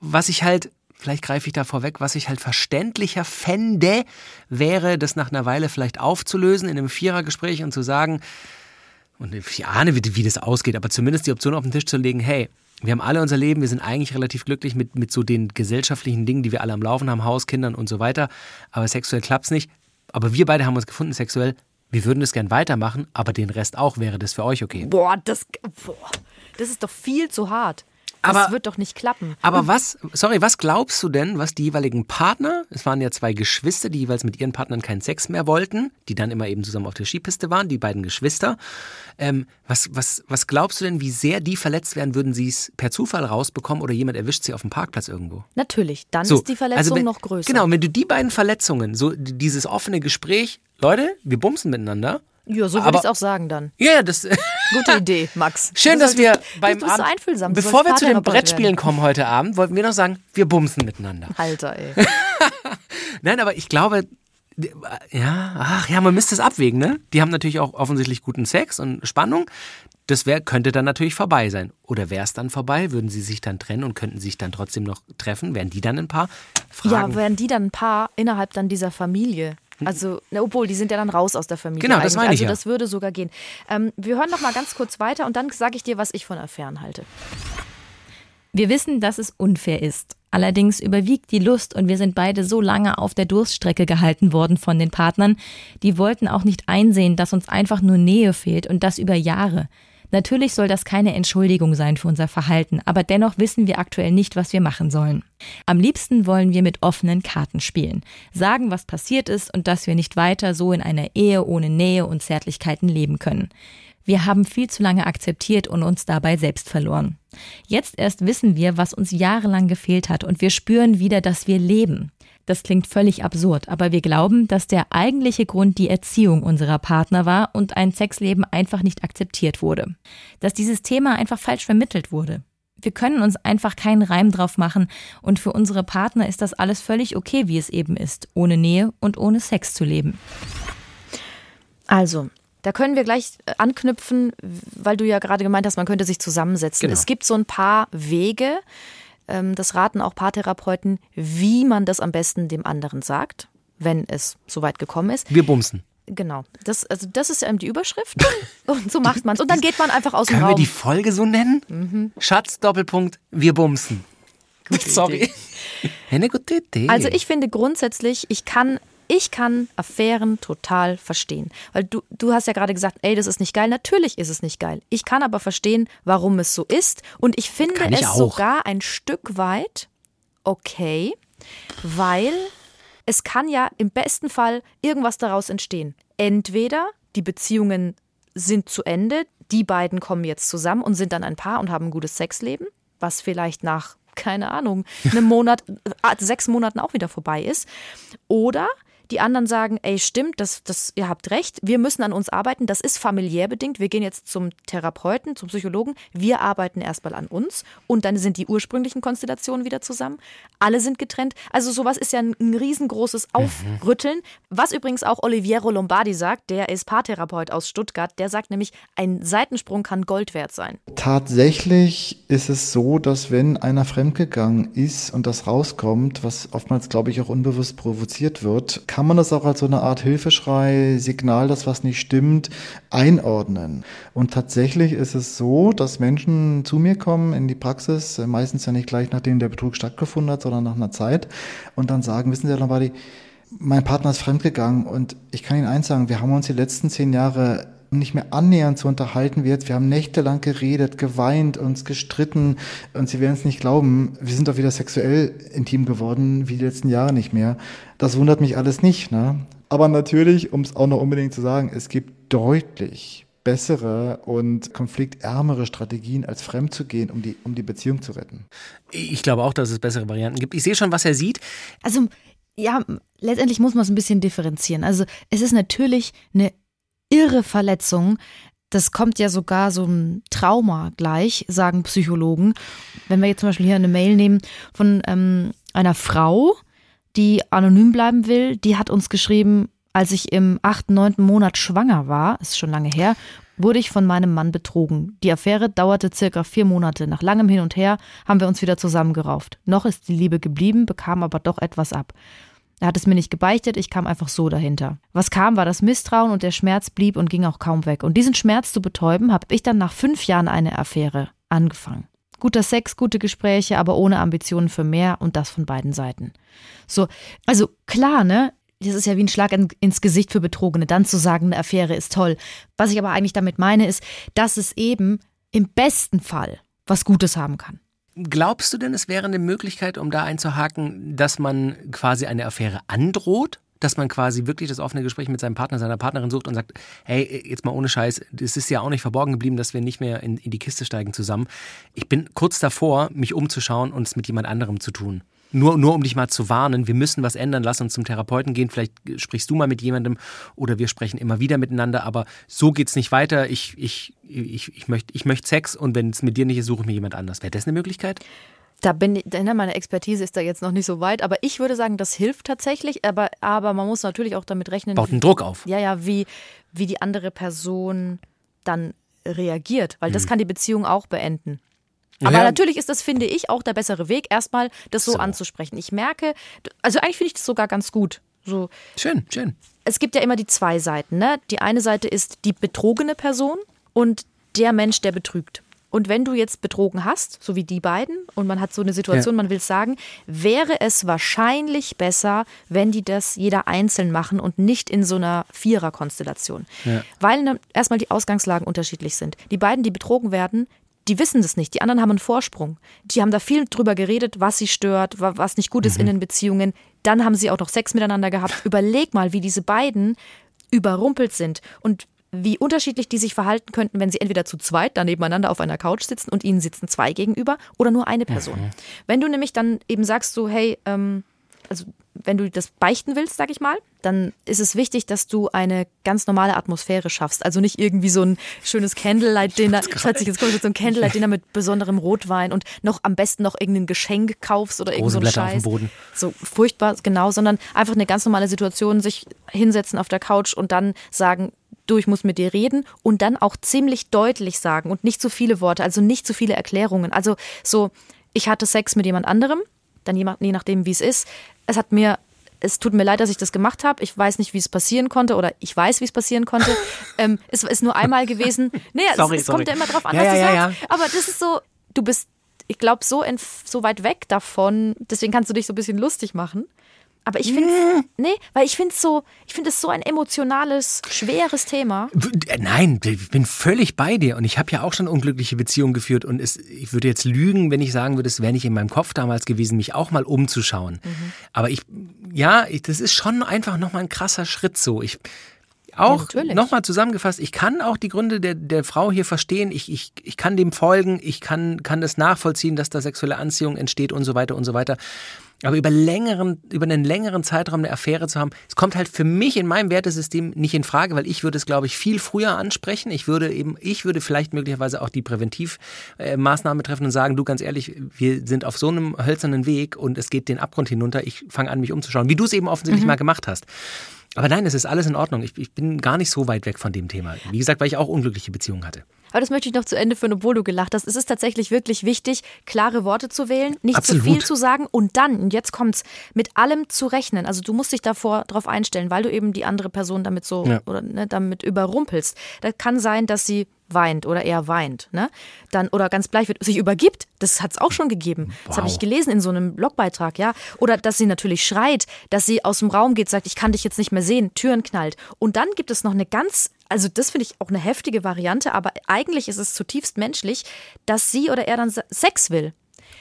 was ich halt, vielleicht greife ich da vorweg, was ich halt verständlicher fände, wäre, das nach einer Weile vielleicht aufzulösen in einem Vierergespräch und zu sagen, und ich ahne, wie, wie das ausgeht, aber zumindest die Option auf den Tisch zu legen, hey, wir haben alle unser Leben, wir sind eigentlich relativ glücklich mit, mit so den gesellschaftlichen Dingen, die wir alle am Laufen haben, Haus, Kindern und so weiter, aber sexuell klappt es nicht aber wir beide haben uns gefunden sexuell. Wir würden das gern weitermachen, aber den Rest auch. Wäre das für euch okay? Boah, das, boah, das ist doch viel zu hart. Das aber, wird doch nicht klappen. Aber was, sorry, was glaubst du denn, was die jeweiligen Partner, es waren ja zwei Geschwister, die jeweils mit ihren Partnern keinen Sex mehr wollten, die dann immer eben zusammen auf der Skipiste waren, die beiden Geschwister. Ähm, was, was, was glaubst du denn, wie sehr die verletzt werden, würden sie es per Zufall rausbekommen oder jemand erwischt sie auf dem Parkplatz irgendwo? Natürlich, dann so, ist die Verletzung also wenn, noch größer. Genau, wenn du die beiden Verletzungen, so dieses offene Gespräch, Leute, wir bumsen miteinander, ja, so würde ich es auch sagen dann. Ja, das. Gute Idee, Max. Schön, dass wir beim du bist so einfühlsam. Du bevor wir zu den Brettspielen kommen heute Abend, wollten wir noch sagen, wir bumsen miteinander. Alter, ey. Nein, aber ich glaube, ja, ach ja, man müsste es abwägen, ne? Die haben natürlich auch offensichtlich guten Sex und Spannung. Das wär, könnte dann natürlich vorbei sein. Oder wäre es dann vorbei? Würden sie sich dann trennen und könnten sich dann trotzdem noch treffen? Wären die dann ein Paar? Fragen. Ja, wären die dann ein Paar innerhalb dann dieser Familie? Also, na, obwohl, die sind ja dann raus aus der Familie. Genau, das meine ich. Also, das würde sogar gehen. Ähm, wir hören noch mal ganz kurz weiter und dann sage ich dir, was ich von Affären halte. Wir wissen, dass es unfair ist. Allerdings überwiegt die Lust und wir sind beide so lange auf der Durststrecke gehalten worden von den Partnern. Die wollten auch nicht einsehen, dass uns einfach nur Nähe fehlt und das über Jahre. Natürlich soll das keine Entschuldigung sein für unser Verhalten, aber dennoch wissen wir aktuell nicht, was wir machen sollen. Am liebsten wollen wir mit offenen Karten spielen, sagen, was passiert ist und dass wir nicht weiter so in einer Ehe ohne Nähe und Zärtlichkeiten leben können. Wir haben viel zu lange akzeptiert und uns dabei selbst verloren. Jetzt erst wissen wir, was uns jahrelang gefehlt hat und wir spüren wieder, dass wir leben. Das klingt völlig absurd, aber wir glauben, dass der eigentliche Grund die Erziehung unserer Partner war und ein Sexleben einfach nicht akzeptiert wurde. Dass dieses Thema einfach falsch vermittelt wurde. Wir können uns einfach keinen Reim drauf machen und für unsere Partner ist das alles völlig okay, wie es eben ist, ohne Nähe und ohne Sex zu leben. Also, da können wir gleich äh, anknüpfen, weil du ja gerade gemeint hast, man könnte sich zusammensetzen. Genau. Es gibt so ein paar Wege, das raten auch Paartherapeuten, wie man das am besten dem anderen sagt, wenn es soweit gekommen ist. Wir bumsen. Genau. Das, also das ist ähm, die Überschrift. Und so macht man es. Und dann geht man einfach aus dem Raum. Können wir die Folge so nennen? Mhm. Schatz, Doppelpunkt, wir bumsen. Gute Sorry. Eine gute Idee. Also ich finde grundsätzlich, ich kann ich kann Affären total verstehen. Weil du, du hast ja gerade gesagt, ey, das ist nicht geil. Natürlich ist es nicht geil. Ich kann aber verstehen, warum es so ist. Und ich finde ich es auch. sogar ein Stück weit okay, weil es kann ja im besten Fall irgendwas daraus entstehen. Entweder die Beziehungen sind zu Ende, die beiden kommen jetzt zusammen und sind dann ein Paar und haben ein gutes Sexleben, was vielleicht nach keine Ahnung, einem Monat, äh, sechs Monaten auch wieder vorbei ist. Oder die anderen sagen, ey, stimmt, das, das, ihr habt recht, wir müssen an uns arbeiten, das ist familiär bedingt, wir gehen jetzt zum Therapeuten, zum Psychologen, wir arbeiten erstmal an uns und dann sind die ursprünglichen Konstellationen wieder zusammen, alle sind getrennt, also sowas ist ja ein, ein riesengroßes mhm. Aufrütteln, was übrigens auch Oliviero Lombardi sagt, der ist Paartherapeut aus Stuttgart, der sagt nämlich, ein Seitensprung kann Gold wert sein. Tatsächlich ist es so, dass wenn einer fremdgegangen ist und das rauskommt, was oftmals, glaube ich, auch unbewusst provoziert wird, kann man das auch als so eine Art Hilfeschrei, Signal, dass was nicht stimmt, einordnen. Und tatsächlich ist es so, dass Menschen zu mir kommen in die Praxis, äh, meistens ja nicht gleich nachdem der Betrug stattgefunden hat, sondern nach einer Zeit, und dann sagen, wissen Sie, Lombardi, mein Partner ist fremdgegangen und ich kann Ihnen eins sagen, wir haben uns die letzten zehn Jahre nicht mehr annähernd zu unterhalten wie jetzt. Wir haben nächtelang geredet, geweint, uns gestritten und Sie werden es nicht glauben, wir sind doch wieder sexuell intim geworden wie die letzten Jahre nicht mehr. Das wundert mich alles nicht. Ne? Aber natürlich, um es auch noch unbedingt zu sagen, es gibt deutlich bessere und konfliktärmere Strategien, als fremd zu gehen, um die, um die Beziehung zu retten. Ich glaube auch, dass es bessere Varianten gibt. Ich sehe schon, was er sieht. Also, ja, letztendlich muss man es ein bisschen differenzieren. Also, es ist natürlich eine irre Verletzung. Das kommt ja sogar so ein Trauma gleich, sagen Psychologen. Wenn wir jetzt zum Beispiel hier eine Mail nehmen von ähm, einer Frau, die anonym bleiben will, die hat uns geschrieben, als ich im achten, neunten Monat schwanger war, ist schon lange her, wurde ich von meinem Mann betrogen. Die Affäre dauerte circa vier Monate. Nach langem Hin und Her haben wir uns wieder zusammengerauft. Noch ist die Liebe geblieben, bekam aber doch etwas ab. Er hat es mir nicht gebeichtet, ich kam einfach so dahinter. Was kam, war das Misstrauen und der Schmerz blieb und ging auch kaum weg. Und diesen Schmerz zu betäuben, habe ich dann nach fünf Jahren eine Affäre angefangen. Guter Sex, gute Gespräche, aber ohne Ambitionen für mehr und das von beiden Seiten. So, also klar, ne? Das ist ja wie ein Schlag ins Gesicht für Betrogene, dann zu sagen, eine Affäre ist toll. Was ich aber eigentlich damit meine, ist, dass es eben im besten Fall was Gutes haben kann. Glaubst du denn, es wäre eine Möglichkeit, um da einzuhaken, dass man quasi eine Affäre androht? Dass man quasi wirklich das offene Gespräch mit seinem Partner, seiner Partnerin sucht und sagt, hey, jetzt mal ohne Scheiß, es ist ja auch nicht verborgen geblieben, dass wir nicht mehr in, in die Kiste steigen zusammen. Ich bin kurz davor, mich umzuschauen und es mit jemand anderem zu tun. Nur, nur um dich mal zu warnen, wir müssen was ändern, lass uns zum Therapeuten gehen, vielleicht sprichst du mal mit jemandem oder wir sprechen immer wieder miteinander, aber so geht's nicht weiter. Ich, ich, ich, ich möchte ich möcht Sex und wenn es mit dir nicht ist, suche ich mir jemand anders. Wäre das eine Möglichkeit? Da bin ich, meine Expertise ist da jetzt noch nicht so weit, aber ich würde sagen, das hilft tatsächlich, aber, aber man muss natürlich auch damit rechnen. Baut einen Druck auf. Ja, ja, wie, wie die andere Person dann reagiert, weil das hm. kann die Beziehung auch beenden. Aber ja. natürlich ist das, finde ich, auch der bessere Weg, erstmal das so, so. anzusprechen. Ich merke, also eigentlich finde ich das sogar ganz gut. So. Schön, schön. Es gibt ja immer die zwei Seiten. Ne? Die eine Seite ist die betrogene Person und der Mensch, der betrügt. Und wenn du jetzt betrogen hast, so wie die beiden, und man hat so eine Situation, ja. man will sagen, wäre es wahrscheinlich besser, wenn die das jeder einzeln machen und nicht in so einer Vierer-Konstellation. Ja. Weil ne, erstmal die Ausgangslagen unterschiedlich sind. Die beiden, die betrogen werden, die wissen das nicht. Die anderen haben einen Vorsprung. Die haben da viel drüber geredet, was sie stört, was nicht gut ist mhm. in den Beziehungen. Dann haben sie auch noch Sex miteinander gehabt. Überleg mal, wie diese beiden überrumpelt sind und wie unterschiedlich die sich verhalten könnten, wenn sie entweder zu zweit da nebeneinander auf einer Couch sitzen und ihnen sitzen zwei gegenüber oder nur eine Person. Mhm. Wenn du nämlich dann eben sagst so, hey, ähm, also wenn du das beichten willst, sag ich mal, dann ist es wichtig, dass du eine ganz normale Atmosphäre schaffst. Also nicht irgendwie so ein schönes Candlelight-Dinner. Schätze ich, jetzt kommt so ein Candlelight-Dinner mit besonderem Rotwein und noch am besten noch irgendein Geschenk kaufst oder irgendein so Scheiß. Auf dem Boden. So furchtbar, genau, sondern einfach eine ganz normale Situation, sich hinsetzen auf der Couch und dann sagen, du, ich muss mit dir reden und dann auch ziemlich deutlich sagen und nicht zu viele Worte, also nicht zu viele Erklärungen. Also so, ich hatte Sex mit jemand anderem, dann je nachdem, wie es ist es hat mir es tut mir leid, dass ich das gemacht habe. Ich weiß nicht, wie es passieren konnte oder ich weiß, wie es passieren konnte. ähm, es ist nur einmal gewesen. Nee, sorry, es, es kommt ja immer drauf an, ja, was ja, du sagst. Ja. Aber das ist so, du bist, ich glaube, so, so weit weg davon. Deswegen kannst du dich so ein bisschen lustig machen. Aber ich finde, nee, weil ich finde so, ich finde es so ein emotionales, schweres Thema. Äh, nein, ich bin völlig bei dir und ich habe ja auch schon unglückliche Beziehungen geführt und es, ich würde jetzt lügen, wenn ich sagen würde, es wäre nicht in meinem Kopf damals gewesen, mich auch mal umzuschauen. Mhm. Aber ich, ja, ich, das ist schon einfach nochmal ein krasser Schritt so. Ich, auch ja, nochmal zusammengefasst, ich kann auch die Gründe der, der Frau hier verstehen, ich, ich, ich kann dem folgen, ich kann, kann das nachvollziehen, dass da sexuelle Anziehung entsteht und so weiter und so weiter. Aber über längeren, über einen längeren Zeitraum eine Affäre zu haben, es kommt halt für mich in meinem Wertesystem nicht in Frage, weil ich würde es, glaube ich, viel früher ansprechen. Ich würde eben, ich würde vielleicht möglicherweise auch die Präventivmaßnahme treffen und sagen, du ganz ehrlich, wir sind auf so einem hölzernen Weg und es geht den Abgrund hinunter. Ich fange an, mich umzuschauen, wie du es eben offensichtlich mhm. mal gemacht hast. Aber nein, es ist alles in Ordnung. Ich, ich, bin gar nicht so weit weg von dem Thema. Wie gesagt, weil ich auch unglückliche Beziehungen hatte. Aber das möchte ich noch zu Ende führen, obwohl du gelacht hast. Es ist tatsächlich wirklich wichtig, klare Worte zu wählen, nicht Absolut. zu viel zu sagen und dann, und jetzt kommt's, mit allem zu rechnen. Also du musst dich davor darauf einstellen, weil du eben die andere Person damit so ja. oder ne, damit überrumpelst. Da kann sein, dass sie weint oder er weint, ne? Dann oder ganz bleich wird, sich übergibt. Das hat es auch schon gegeben. Wow. Das habe ich gelesen in so einem Blogbeitrag, ja. Oder dass sie natürlich schreit, dass sie aus dem Raum geht, sagt, ich kann dich jetzt nicht mehr sehen, Türen knallt. Und dann gibt es noch eine ganz, also das finde ich auch eine heftige Variante, aber eigentlich ist es zutiefst menschlich, dass sie oder er dann Sex will.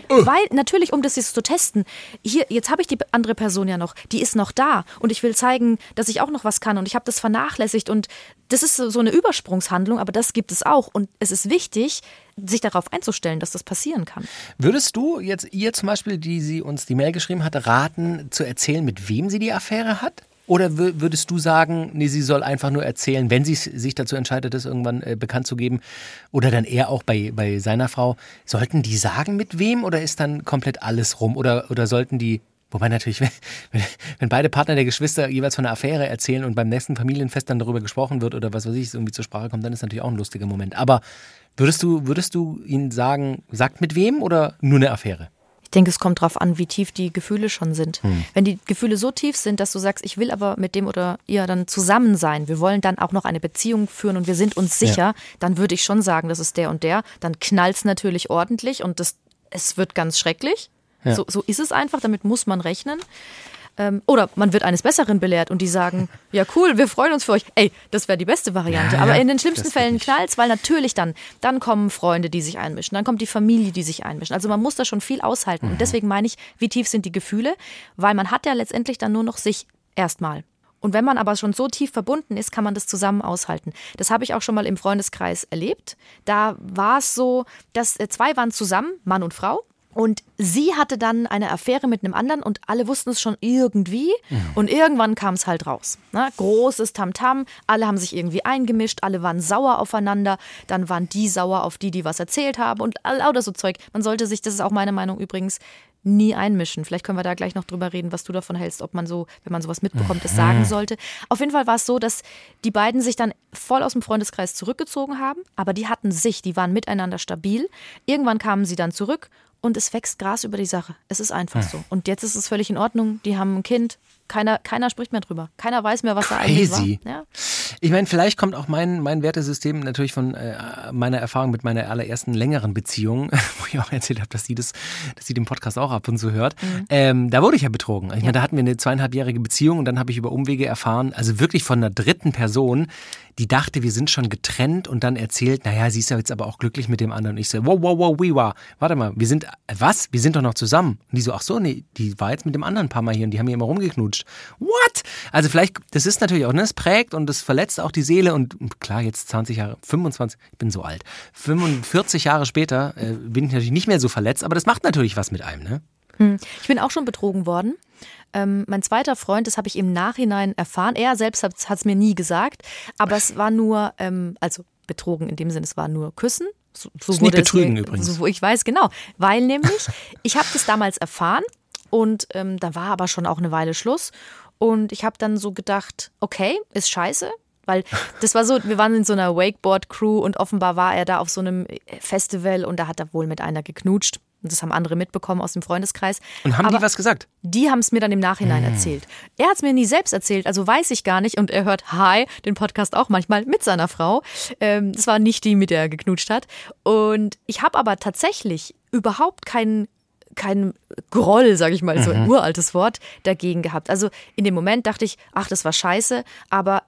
Uh. Weil, natürlich, um das jetzt zu testen, hier, jetzt habe ich die andere Person ja noch, die ist noch da und ich will zeigen, dass ich auch noch was kann und ich habe das vernachlässigt und das ist so eine Übersprungshandlung, aber das gibt es auch und es ist wichtig, sich darauf einzustellen, dass das passieren kann. Würdest du jetzt ihr zum Beispiel, die sie uns die Mail geschrieben hat, raten, zu erzählen, mit wem sie die Affäre hat? Oder würdest du sagen, nee, sie soll einfach nur erzählen, wenn sie sich dazu entscheidet, das irgendwann äh, bekannt zu geben? Oder dann eher auch bei, bei seiner Frau. Sollten die sagen, mit wem? Oder ist dann komplett alles rum? Oder, oder sollten die, wobei natürlich, wenn, wenn beide Partner der Geschwister jeweils von einer Affäre erzählen und beim nächsten Familienfest dann darüber gesprochen wird oder was weiß ich, irgendwie zur Sprache kommt, dann ist natürlich auch ein lustiger Moment. Aber würdest du, würdest du ihnen sagen, sagt mit wem oder nur eine Affäre? Denke, es kommt darauf an, wie tief die Gefühle schon sind. Hm. Wenn die Gefühle so tief sind, dass du sagst, ich will aber mit dem oder ihr dann zusammen sein, wir wollen dann auch noch eine Beziehung führen und wir sind uns sicher, ja. dann würde ich schon sagen, das ist der und der. Dann knallt es natürlich ordentlich und das, es wird ganz schrecklich. Ja. So, so ist es einfach, damit muss man rechnen. Ähm, oder man wird eines Besseren belehrt und die sagen, ja cool, wir freuen uns für euch. Ey, das wäre die beste Variante. Ja, Aber in den schlimmsten Fällen knallt weil natürlich dann, dann kommen Freunde, die sich einmischen, dann kommt die Familie, die sich einmischen. Also man muss da schon viel aushalten. Mhm. Und deswegen meine ich, wie tief sind die Gefühle? Weil man hat ja letztendlich dann nur noch sich erstmal. Und wenn man aber schon so tief verbunden ist, kann man das zusammen aushalten. Das habe ich auch schon mal im Freundeskreis erlebt. Da war es so, dass äh, zwei waren zusammen, Mann und Frau. Und sie hatte dann eine Affäre mit einem anderen und alle wussten es schon irgendwie. Mhm. Und irgendwann kam es halt raus. Ne? Großes Tamtam, alle haben sich irgendwie eingemischt, alle waren sauer aufeinander. Dann waren die sauer auf die, die was erzählt haben und lauter so Zeug. Man sollte sich, das ist auch meine Meinung übrigens, nie einmischen. Vielleicht können wir da gleich noch drüber reden, was du davon hältst, ob man so, wenn man sowas mitbekommt, es sagen sollte. Auf jeden Fall war es so, dass die beiden sich dann voll aus dem Freundeskreis zurückgezogen haben, aber die hatten sich, die waren miteinander stabil. Irgendwann kamen sie dann zurück und es wächst Gras über die Sache. Es ist einfach hm. so. Und jetzt ist es völlig in Ordnung. Die haben ein Kind, keiner, keiner spricht mehr drüber. Keiner weiß mehr, was Crazy. da eigentlich war. Ja? Ich meine, vielleicht kommt auch mein, mein Wertesystem natürlich von äh, meiner Erfahrung mit meiner allerersten längeren Beziehung, wo ich auch erzählt habe, dass sie das, dass sie den Podcast auch ab und zu hört. Mhm. Ähm, da wurde ich ja betrogen. Ich ja. meine, da hatten wir eine zweieinhalbjährige Beziehung und dann habe ich über Umwege erfahren, also wirklich von einer dritten Person, die dachte, wir sind schon getrennt und dann erzählt, naja, sie ist ja jetzt aber auch glücklich mit dem anderen. Und ich so, wow, wow, wow, we war. Warte mal, wir sind, was? Wir sind doch noch zusammen. Und die so, ach so, nee, die war jetzt mit dem anderen ein paar Mal hier und die haben hier immer rumgeknutscht. What? Also vielleicht, das ist natürlich auch, ne, es prägt und es verletzt auch die Seele und klar, jetzt 20 Jahre, 25, ich bin so alt, 45 Jahre später äh, bin ich natürlich nicht mehr so verletzt, aber das macht natürlich was mit einem, ne? Hm. Ich bin auch schon betrogen worden. Ähm, mein zweiter Freund, das habe ich im Nachhinein erfahren. Er selbst hat es mir nie gesagt, aber es war nur, ähm, also betrogen in dem Sinne, es war nur Küssen. So, so ist nicht betrügen mir, übrigens. So, ich weiß genau, weil nämlich ich habe das damals erfahren und ähm, da war aber schon auch eine Weile Schluss und ich habe dann so gedacht, okay, ist scheiße, weil das war so, wir waren in so einer Wakeboard-Crew und offenbar war er da auf so einem Festival und da hat er wohl mit einer geknutscht. Und das haben andere mitbekommen aus dem Freundeskreis. Und haben Aber die was gesagt? Die haben es mir dann im Nachhinein hm. erzählt. Er hat es mir nie selbst erzählt, also weiß ich gar nicht. Und er hört Hi, den Podcast auch manchmal mit seiner Frau. Ähm, das war nicht die, mit der er geknutscht hat. Und ich habe aber tatsächlich überhaupt keinen kein Groll, sage ich mal, so ein mhm. uraltes Wort, dagegen gehabt. Also in dem Moment dachte ich, ach, das war scheiße, aber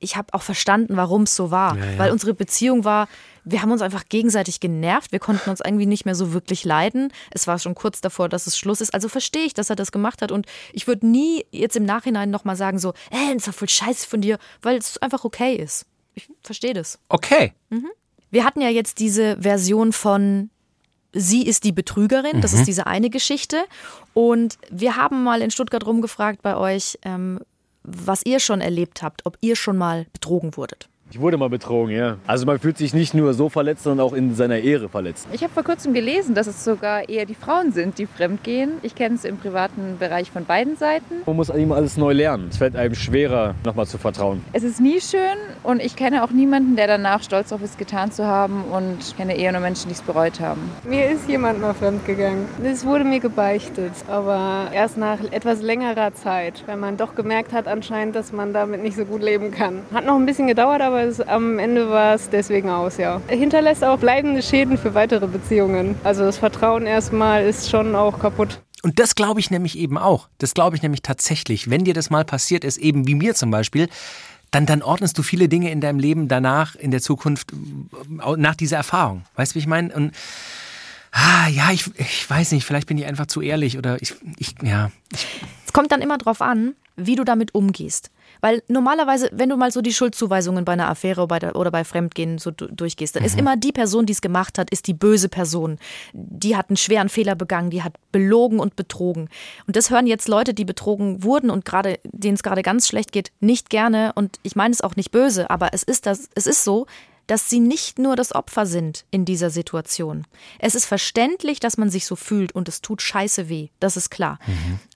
ich habe auch verstanden, warum es so war. Ja, ja. Weil unsere Beziehung war, wir haben uns einfach gegenseitig genervt. Wir konnten uns irgendwie nicht mehr so wirklich leiden. Es war schon kurz davor, dass es Schluss ist. Also verstehe ich, dass er das gemacht hat. Und ich würde nie jetzt im Nachhinein nochmal sagen, so, ey, das ist doch voll scheiße von dir, weil es einfach okay ist. Ich verstehe das. Okay. Mhm. Wir hatten ja jetzt diese Version von sie ist die Betrügerin. Das Mhm. ist diese eine Geschichte. Und wir haben mal in Stuttgart rumgefragt bei euch, ähm, was ihr schon erlebt habt, ob ihr schon mal betrogen wurdet. Ich wurde mal betrogen, ja. Also man fühlt sich nicht nur so verletzt, sondern auch in seiner Ehre verletzt. Ich habe vor kurzem gelesen, dass es sogar eher die Frauen sind, die fremdgehen. Ich kenne es im privaten Bereich von beiden Seiten. Man muss immer alles neu lernen. Es fällt einem schwerer, nochmal zu vertrauen. Es ist nie schön und ich kenne auch niemanden, der danach stolz darauf ist, getan zu haben und kenne eher nur Menschen, die es bereut haben. Mir ist jemand mal fremdgegangen. Es wurde mir gebeichtet, aber erst nach etwas längerer Zeit, weil man doch gemerkt hat anscheinend, dass man damit nicht so gut leben kann. Hat noch ein bisschen gedauert, aber es, am Ende war es deswegen aus, ja. Hinterlässt auch bleibende Schäden für weitere Beziehungen. Also das Vertrauen erstmal ist schon auch kaputt. Und das glaube ich nämlich eben auch. Das glaube ich nämlich tatsächlich. Wenn dir das mal passiert ist, eben wie mir zum Beispiel, dann, dann ordnest du viele Dinge in deinem Leben danach, in der Zukunft, äh, nach dieser Erfahrung. Weißt du, wie ich meine? Und ah, ja, ich, ich weiß nicht, vielleicht bin ich einfach zu ehrlich oder ich, ich ja. Es kommt dann immer drauf an, wie du damit umgehst. Weil normalerweise, wenn du mal so die Schuldzuweisungen bei einer Affäre oder bei, der, oder bei Fremdgehen so du- durchgehst, dann ist immer die Person, die es gemacht hat, ist die böse Person. Die hat einen schweren Fehler begangen, die hat belogen und betrogen. Und das hören jetzt Leute, die betrogen wurden und gerade, denen es gerade ganz schlecht geht, nicht gerne. Und ich meine es auch nicht böse, aber es ist das, es ist so, dass sie nicht nur das Opfer sind in dieser Situation. Es ist verständlich, dass man sich so fühlt und es tut scheiße weh, das ist klar.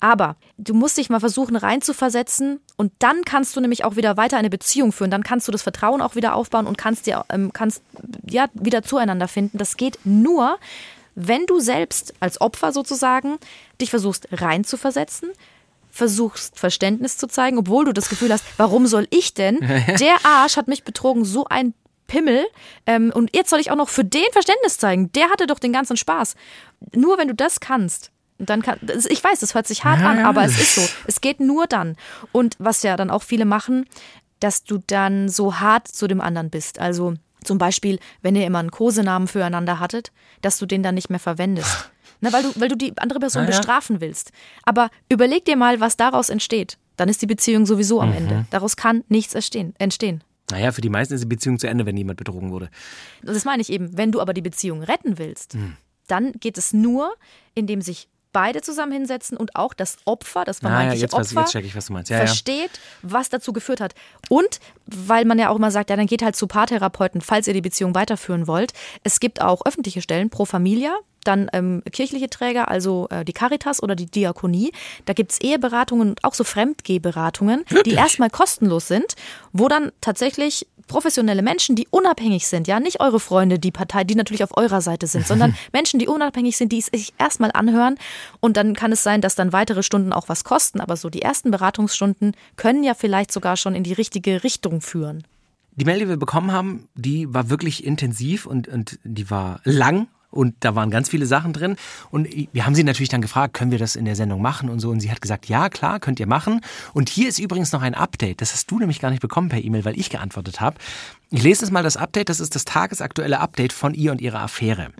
Aber du musst dich mal versuchen reinzuversetzen und dann kannst du nämlich auch wieder weiter eine Beziehung führen. Dann kannst du das Vertrauen auch wieder aufbauen und kannst dir ähm, kannst ja wieder zueinander finden. Das geht nur, wenn du selbst als Opfer sozusagen dich versuchst reinzuversetzen, versuchst Verständnis zu zeigen, obwohl du das Gefühl hast, warum soll ich denn? Der Arsch hat mich betrogen, so ein Pimmel. Ähm, und jetzt soll ich auch noch für den Verständnis zeigen. Der hatte doch den ganzen Spaß. Nur wenn du das kannst. Dann kann, ich weiß, das hört sich hart an, aber es ist so. Es geht nur dann. Und was ja dann auch viele machen, dass du dann so hart zu dem anderen bist. Also zum Beispiel, wenn ihr immer einen Kosenamen füreinander hattet, dass du den dann nicht mehr verwendest. Na, weil, du, weil du die andere Person ja. bestrafen willst. Aber überleg dir mal, was daraus entsteht. Dann ist die Beziehung sowieso am Mhm. Ende. Daraus kann nichts entstehen. entstehen. Naja, für die meisten ist die Beziehung zu Ende, wenn jemand betrogen wurde. Das meine ich eben. Wenn du aber die Beziehung retten willst, Hm. dann geht es nur, indem sich beide zusammen hinsetzen und auch das Opfer, das Ah, ja, vermeintliche jetzt, weiß- Opfer, check ich, was du meinst. Ja, ja. versteht, was dazu geführt hat. Und weil man ja auch immer sagt, ja, dann geht halt zu Paartherapeuten, falls ihr die Beziehung weiterführen wollt. Es gibt auch öffentliche Stellen pro Familia, dann ähm, kirchliche Träger, also äh, die Caritas oder die Diakonie. Da gibt's Eheberatungen und auch so Fremdgehberatungen, die erstmal kostenlos sind, wo dann tatsächlich professionelle Menschen, die unabhängig sind, ja, nicht eure Freunde, die Partei, die natürlich auf eurer Seite sind, sondern Menschen, die unabhängig sind, die es sich erstmal anhören und dann kann es sein, dass dann weitere Stunden auch was kosten, aber so die ersten Beratungsstunden können ja vielleicht sogar schon in die richtige Richtung führen. Die Mail, die wir bekommen haben, die war wirklich intensiv und, und die war lang. Und da waren ganz viele Sachen drin. Und wir haben sie natürlich dann gefragt, können wir das in der Sendung machen und so. Und sie hat gesagt, ja, klar, könnt ihr machen. Und hier ist übrigens noch ein Update. Das hast du nämlich gar nicht bekommen per E-Mail, weil ich geantwortet habe. Ich lese jetzt mal das Update. Das ist das tagesaktuelle Update von ihr und ihrer Affäre.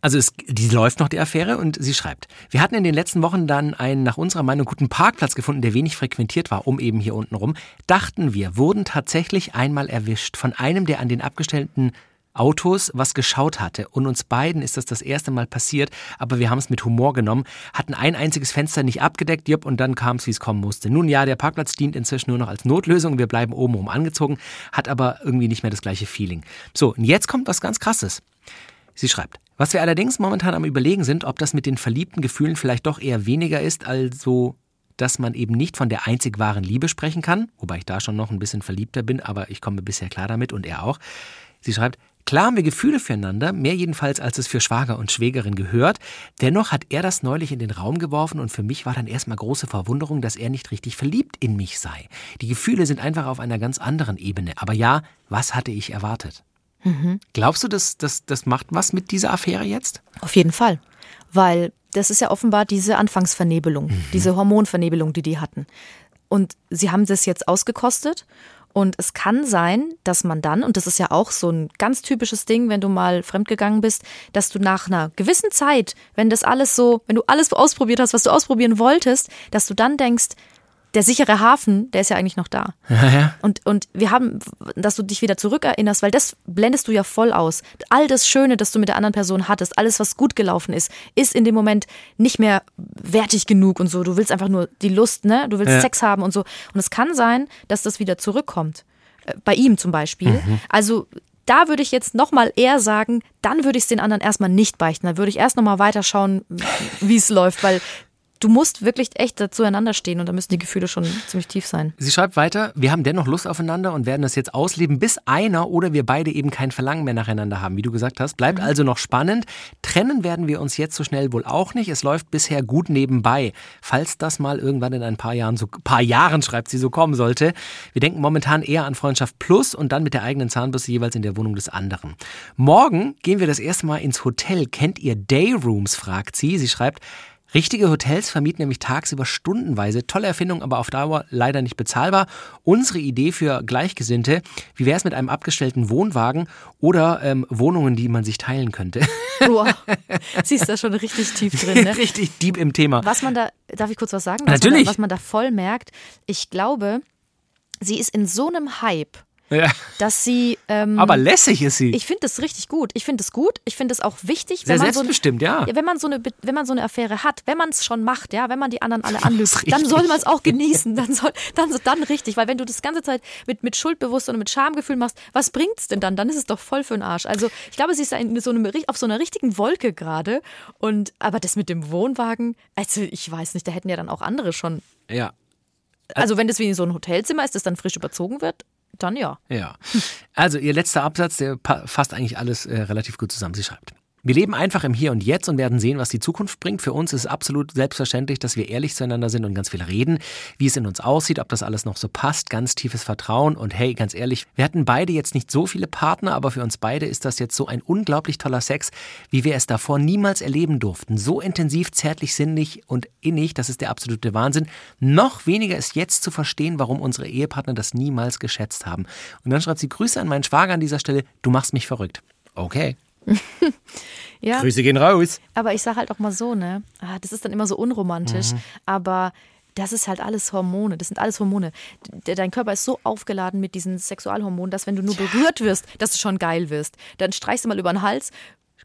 Also es, die läuft noch, die Affäre, und sie schreibt, wir hatten in den letzten Wochen dann einen nach unserer Meinung guten Parkplatz gefunden, der wenig frequentiert war, um eben hier unten rum. Dachten wir, wurden tatsächlich einmal erwischt von einem, der an den abgestellten Autos was geschaut hatte. Und uns beiden ist das das erste Mal passiert, aber wir haben es mit Humor genommen, hatten ein einziges Fenster nicht abgedeckt, jupp, und dann kam es, wie es kommen musste. Nun ja, der Parkplatz dient inzwischen nur noch als Notlösung, wir bleiben oben rum angezogen, hat aber irgendwie nicht mehr das gleiche Feeling. So, und jetzt kommt was ganz Krasses. Sie schreibt, was wir allerdings momentan am Überlegen sind, ob das mit den verliebten Gefühlen vielleicht doch eher weniger ist, also dass man eben nicht von der einzig wahren Liebe sprechen kann, wobei ich da schon noch ein bisschen verliebter bin, aber ich komme bisher klar damit und er auch. Sie schreibt, klar haben wir Gefühle füreinander, mehr jedenfalls als es für Schwager und Schwägerin gehört. Dennoch hat er das neulich in den Raum geworfen und für mich war dann erstmal große Verwunderung, dass er nicht richtig verliebt in mich sei. Die Gefühle sind einfach auf einer ganz anderen Ebene. Aber ja, was hatte ich erwartet? Glaubst du, das, das, das macht was mit dieser Affäre jetzt? Auf jeden Fall. Weil das ist ja offenbar diese Anfangsvernebelung, diese Hormonvernebelung, die die hatten. Und sie haben das jetzt ausgekostet. Und es kann sein, dass man dann, und das ist ja auch so ein ganz typisches Ding, wenn du mal fremdgegangen bist, dass du nach einer gewissen Zeit, wenn das alles so, wenn du alles ausprobiert hast, was du ausprobieren wolltest, dass du dann denkst, der sichere Hafen, der ist ja eigentlich noch da. Ja, ja. Und, und wir haben, dass du dich wieder zurückerinnerst, weil das blendest du ja voll aus. All das Schöne, das du mit der anderen Person hattest, alles, was gut gelaufen ist, ist in dem Moment nicht mehr wertig genug und so. Du willst einfach nur die Lust, ne? Du willst Ja. Sex haben und so. Und es kann sein, dass das wieder zurückkommt. Äh, Bei ihm zum Beispiel. Mhm. Also da würde ich jetzt nochmal eher sagen, dann würde ich es den anderen erstmal nicht beichten. Da würde ich erst nochmal weiterschauen, wie es läuft, weil du musst wirklich echt zueinander stehen und da müssen die Gefühle schon ziemlich tief sein. Sie schreibt weiter, wir haben dennoch Lust aufeinander und werden das jetzt ausleben, bis einer oder wir beide eben kein Verlangen mehr nacheinander haben, wie du gesagt hast. Bleibt also noch spannend. Trennen werden wir uns jetzt so schnell wohl auch nicht. Es läuft bisher gut nebenbei. Falls das mal irgendwann in ein paar Jahren, so paar Jahren schreibt sie, so kommen sollte. Wir denken momentan eher an Freundschaft Plus und dann mit der eigenen Zahnbürste jeweils in der Wohnung des anderen. Morgen gehen wir das erste Mal ins Hotel. Kennt ihr Dayrooms? fragt sie. Sie schreibt, Richtige Hotels vermieten nämlich tagsüber stundenweise. Tolle Erfindung, aber auf Dauer leider nicht bezahlbar. Unsere Idee für Gleichgesinnte, wie wäre es mit einem abgestellten Wohnwagen oder ähm, Wohnungen, die man sich teilen könnte? Wow. Sie ist da schon richtig tief drin. Ne? Richtig deep im Thema. Was man da, darf ich kurz was sagen? Was Natürlich. Man da, was man da voll merkt, ich glaube, sie ist in so einem Hype, Ja. dass sie. Ähm, Aber lässig ist sie. ich finde das richtig gut. Ich finde es gut. Ich finde es auch wichtig, Sehr wenn man, so, selbstbestimmt, ja. wenn man so eine, wenn man so eine Affäre hat, wenn man es schon macht, ja, wenn man die anderen alle anlügt, dann soll man es auch genießen. Dann soll, dann, dann richtig, weil wenn du das ganze Zeit mit, mit Schuldbewusstsein und mit Schamgefühl machst, was bringt's denn dann? Dann ist es doch voll für den Arsch. Also ich glaube, sie ist in so einem, auf so einer richtigen Wolke gerade. Und aber das mit dem Wohnwagen, also ich weiß nicht, da hätten ja dann auch andere schon. ja. Also wenn das wie so ein Hotelzimmer ist, das dann frisch überzogen wird, dann ja. Ja. Also ihr letzter Absatz, der fasst eigentlich alles äh, relativ gut zusammen. Sie schreibt. Wir leben einfach im Hier und Jetzt und werden sehen, was die Zukunft bringt. Für uns ist es absolut selbstverständlich, dass wir ehrlich zueinander sind und ganz viel reden, wie es in uns aussieht, ob das alles noch so passt, ganz tiefes Vertrauen und hey, ganz ehrlich, wir hatten beide jetzt nicht so viele Partner, aber für uns beide ist das jetzt so ein unglaublich toller Sex, wie wir es davor niemals erleben durften. So intensiv, zärtlich, sinnlich und innig, das ist der absolute Wahnsinn. Noch weniger ist jetzt zu verstehen, warum unsere Ehepartner das niemals geschätzt haben. Und dann schreibt sie Grüße an meinen Schwager an dieser Stelle, du machst mich verrückt. Okay. Ja. Grüße gehen raus. Aber ich sage halt auch mal so, ne? Ah, das ist dann immer so unromantisch. Mhm. Aber das ist halt alles Hormone. Das sind alles Hormone. Dein Körper ist so aufgeladen mit diesen Sexualhormonen, dass wenn du nur berührt wirst, dass du schon geil wirst. Dann streichst du mal über den Hals.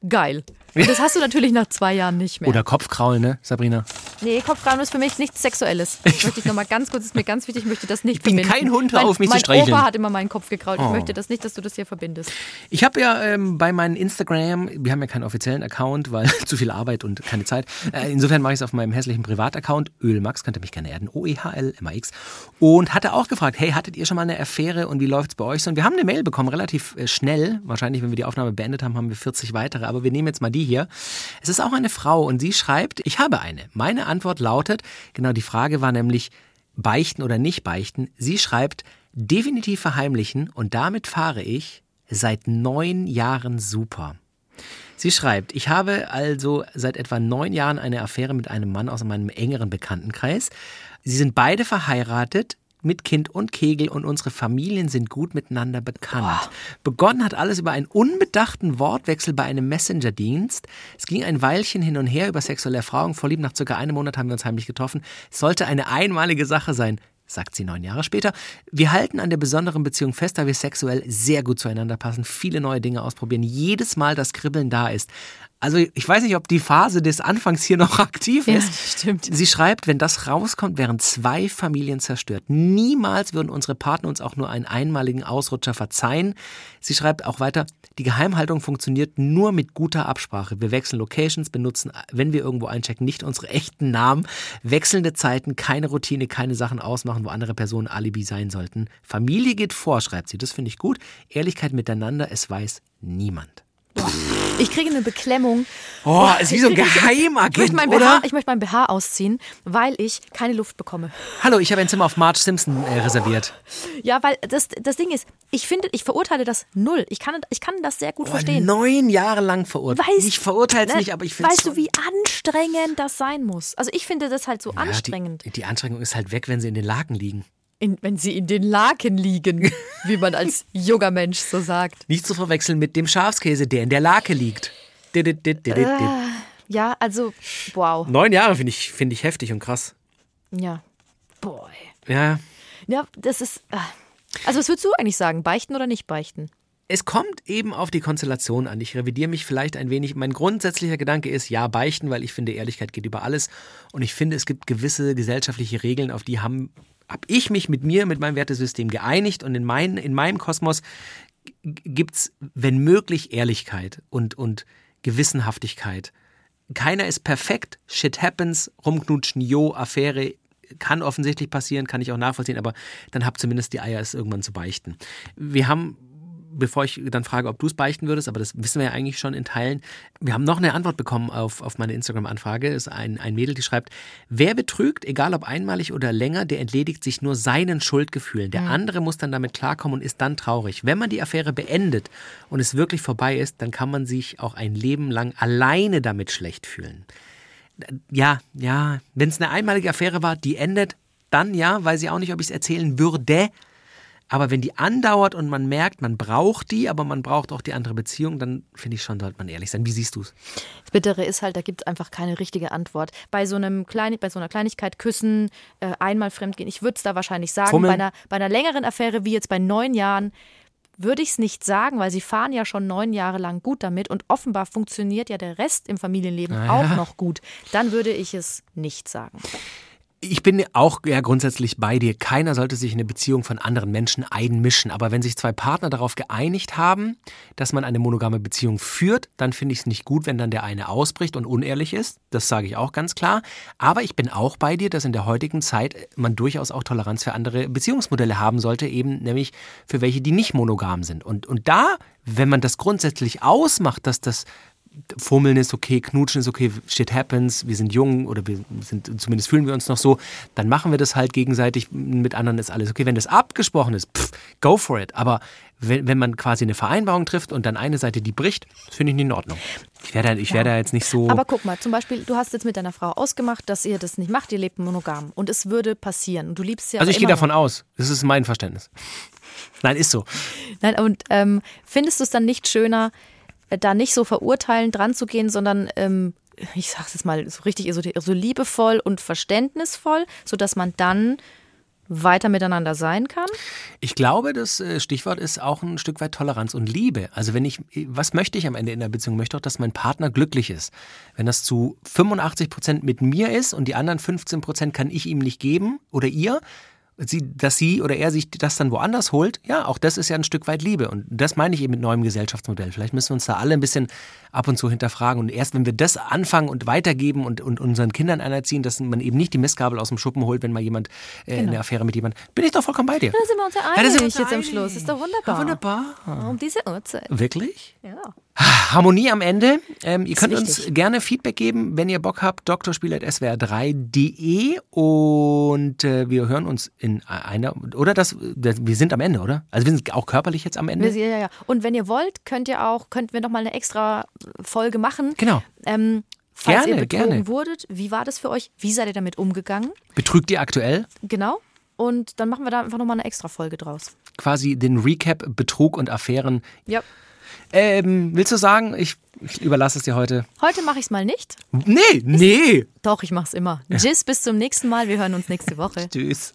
Geil. Und das hast du natürlich nach zwei Jahren nicht mehr. Oder Kopfkraulen, ne, Sabrina? Nee, Kopfkrauen ist für mich nichts Sexuelles. Das möchte ich nochmal ganz kurz, ist mir ganz wichtig, ich möchte das nicht Ich bin verbinden. kein Hund, mein, auf, mich zu mein streicheln. Opa hat immer meinen Kopf gekrault. Ich Oh. möchte das nicht, dass du das hier verbindest. Ich habe ja ähm, bei meinem Instagram, wir haben ja keinen offiziellen Account, weil zu viel Arbeit und keine Zeit. Äh, insofern mache ich es auf meinem hässlichen Privataccount. Ölmax, könnt ihr mich gerne erden. O-E-H-L-M-A-X. Und hatte auch gefragt, hey, hattet ihr schon mal eine Affäre und wie läuft's bei euch so? Und wir haben eine Mail bekommen, relativ äh, schnell. Wahrscheinlich, wenn wir die Aufnahme beendet haben, haben wir 40 weitere. Aber wir nehmen jetzt mal die hier. Es ist auch eine Frau und sie schreibt, ich habe eine. Meine Antwort lautet, genau die Frage war nämlich, beichten oder nicht beichten. Sie schreibt, definitiv verheimlichen und damit fahre ich seit neun Jahren super. Sie schreibt, ich habe also seit etwa neun Jahren eine Affäre mit einem Mann aus meinem engeren Bekanntenkreis. Sie sind beide verheiratet mit Kind und Kegel und unsere Familien sind gut miteinander bekannt. Begonnen hat alles über einen unbedachten Wortwechsel bei einem Messenger-Dienst. Es ging ein Weilchen hin und her über sexuelle Erfahrung. Vorlieb nach circa einem Monat haben wir uns heimlich getroffen. Es sollte eine einmalige Sache sein sagt sie neun Jahre später. Wir halten an der besonderen Beziehung fest, da wir sexuell sehr gut zueinander passen, viele neue Dinge ausprobieren, jedes Mal das Kribbeln da ist. Also ich weiß nicht, ob die Phase des Anfangs hier noch aktiv Ja, ist. stimmt. Sie schreibt, wenn das rauskommt, wären zwei Familien zerstört. Niemals würden unsere Partner uns auch nur einen einmaligen Ausrutscher verzeihen. Sie schreibt auch weiter, die Geheimhaltung funktioniert nur mit guter Absprache. Wir wechseln Locations, benutzen, wenn wir irgendwo einchecken, nicht unsere echten Namen, wechselnde Zeiten, keine Routine, keine Sachen ausmachen, wo andere Personen Alibi sein sollten. Familie geht vor, schreibt sie. Das finde ich gut. Ehrlichkeit miteinander, es weiß niemand. Ich kriege eine Beklemmung. Oh, ist wie so ein kriege- Ich Geheimagent, möchte, mein oder? BH, ich möchte mein BH ausziehen, weil ich keine Luft bekomme. Hallo, ich habe ein Zimmer auf Marge Simpson äh, reserviert. Ja, weil das, das Ding ist, ich finde, ich verurteile das null. Ich kann, ich kann das sehr gut Oh, verstehen. neun Jahre lang verurteilt. Weißt- ich verurteile es Ne, nicht, aber ich finde Weißt du, wie anstrengend das sein muss? Also ich finde das halt so anstrengend, Die, die Anstrengung ist halt weg, wenn sie in den Laken liegen. In, wenn sie in den Laken liegen, wie man als junger Mensch so sagt. Nicht zu verwechseln mit dem Schafskäse, der in der Lake liegt. Dit, dit, dit, dit, dit. Ja, also, wow. Neun Jahre finde ich, find ich heftig und krass. Ja. Boy. Ja. Ja, das ist. äh, Also, was würdest du eigentlich sagen? Beichten oder nicht beichten? Es kommt eben auf die Konstellation an. Ich revidiere mich vielleicht ein wenig. Mein grundsätzlicher Gedanke ist, ja, beichten, weil ich finde, Ehrlichkeit geht über alles. Und ich finde, es gibt gewisse gesellschaftliche Regeln, auf die haben habe ich mich mit mir, mit meinem Wertesystem geeinigt und in, mein, in meinem Kosmos gibt es, wenn möglich, Ehrlichkeit und, und Gewissenhaftigkeit. Keiner ist perfekt, shit happens, rumknutschen, jo, Affäre, kann offensichtlich passieren, kann ich auch nachvollziehen, aber dann habt zumindest die Eier, es irgendwann zu beichten. Wir haben bevor ich dann frage, ob du es beichten würdest, aber das wissen wir ja eigentlich schon in Teilen. Wir haben noch eine Antwort bekommen auf, auf meine Instagram-Anfrage. Ist ein, ein Mädel, die schreibt, wer betrügt, egal ob einmalig oder länger, der entledigt sich nur seinen Schuldgefühlen. Der andere muss dann damit klarkommen und ist dann traurig. Wenn man die Affäre beendet und es wirklich vorbei ist, dann kann man sich auch ein Leben lang alleine damit schlecht fühlen. Ja, ja, wenn es eine einmalige Affäre war, die endet, dann ja, weiß ich auch nicht, ob ich es erzählen würde. Aber wenn die andauert und man merkt, man braucht die, aber man braucht auch die andere Beziehung, dann finde ich schon, sollte man ehrlich sein. Wie siehst du es? Das Bittere ist halt, da gibt es einfach keine richtige Antwort. Bei so, einem Klein, bei so einer Kleinigkeit küssen, äh, einmal fremdgehen, ich würde es da wahrscheinlich sagen. Fummeln. Bei einer, bei einer längeren Affäre wie jetzt bei neun Jahren würde ich es nicht sagen, weil sie fahren ja schon neun Jahre lang gut damit und offenbar funktioniert ja der Rest im Familienleben Ah, auch noch gut. Dann würde ich es nicht sagen. Ich bin auch ja grundsätzlich bei dir. Keiner sollte sich in eine Beziehung von anderen Menschen einmischen. Aber wenn sich zwei Partner darauf geeinigt haben, dass man eine monogame Beziehung führt, dann finde ich es nicht gut, wenn dann der eine ausbricht und unehrlich ist. Das sage ich auch ganz klar. Aber ich bin auch bei dir, dass in der heutigen Zeit man durchaus auch Toleranz für andere Beziehungsmodelle haben sollte, eben nämlich für welche, die nicht monogam sind. Und, und da, wenn man das grundsätzlich ausmacht, dass das Fummeln ist okay, Knutschen ist okay, shit happens, wir sind jung oder wir sind, zumindest fühlen wir uns noch so, dann machen wir das halt gegenseitig, mit anderen ist alles okay. Wenn das abgesprochen ist, pff, go for it. Aber wenn, wenn man quasi eine Vereinbarung trifft und dann eine Seite die bricht, das finde ich nicht in Ordnung. Ich wäre da, ich wär da jetzt nicht so. Aber guck mal, zum Beispiel, du hast jetzt mit deiner Frau ausgemacht, dass ihr das nicht macht, ihr lebt monogam. Und es würde passieren. Und du liebst sie also ich gehe davon noch. aus, das ist mein Verständnis. Nein, ist so. Nein, und ähm, findest du es dann nicht schöner, da nicht so verurteilend dran zu gehen, sondern ähm, ich sag's jetzt mal so richtig so, liebevoll und verständnisvoll, sodass man dann weiter miteinander sein kann? Ich glaube, das äh, Stichwort ist auch ein Stück weit Toleranz und Liebe. Also wenn ich, was möchte ich am Ende in der Beziehung? Ich möchte doch, dass mein Partner glücklich ist. Wenn das zu 85 Prozent mit mir ist und die anderen 15 Prozent kann ich ihm nicht geben oder ihr, sie, dass sie oder er sich das dann woanders holt, ja, auch das ist ja ein Stück weit Liebe. Und das meine ich eben mit neuem Gesellschaftsmodell. Vielleicht müssen wir uns da alle ein bisschen ab und zu hinterfragen. Und erst wenn wir das anfangen und weitergeben und, und unseren Kindern anerziehen, dass man eben nicht die Mistgabel aus dem Schuppen holt, wenn mal jemand äh, Genau. eine Affäre mit jemandem, bin ich doch vollkommen bei dir. Da sind wir uns ja einig uns jetzt am einig. Schluss. Ist doch wunderbar. Ja, wunderbar. Um diese Uhrzeit. Wirklich? Ja. Harmonie am Ende. Ähm, ihr könnt wichtig. uns gerne Feedback geben, wenn ihr Bock habt. drspiel.swr3.de und äh, wir hören uns in einer, oder das, wir sind am Ende, oder? Also wir sind auch körperlich jetzt am Ende. Wir- Ja, ja. Und wenn ihr wollt, könnt ihr auch, könnten wir noch mal eine extra Folge machen. Genau. Ähm, falls Gerne, ihr betrogen gerne. wurdet, wie war das für euch? Wie seid ihr damit umgegangen? Betrügt ihr aktuell? Genau. Und dann machen wir da einfach nochmal eine extra Folge draus. Quasi den Recap Betrug und Affären. Ja. Ähm, willst du sagen, ich, ich überlasse es dir heute? Heute mache ich es mal nicht. Nee, nee. Doch, ich mache es immer. Tschüss, bis zum nächsten Mal. Wir hören uns nächste Woche. Tschüss.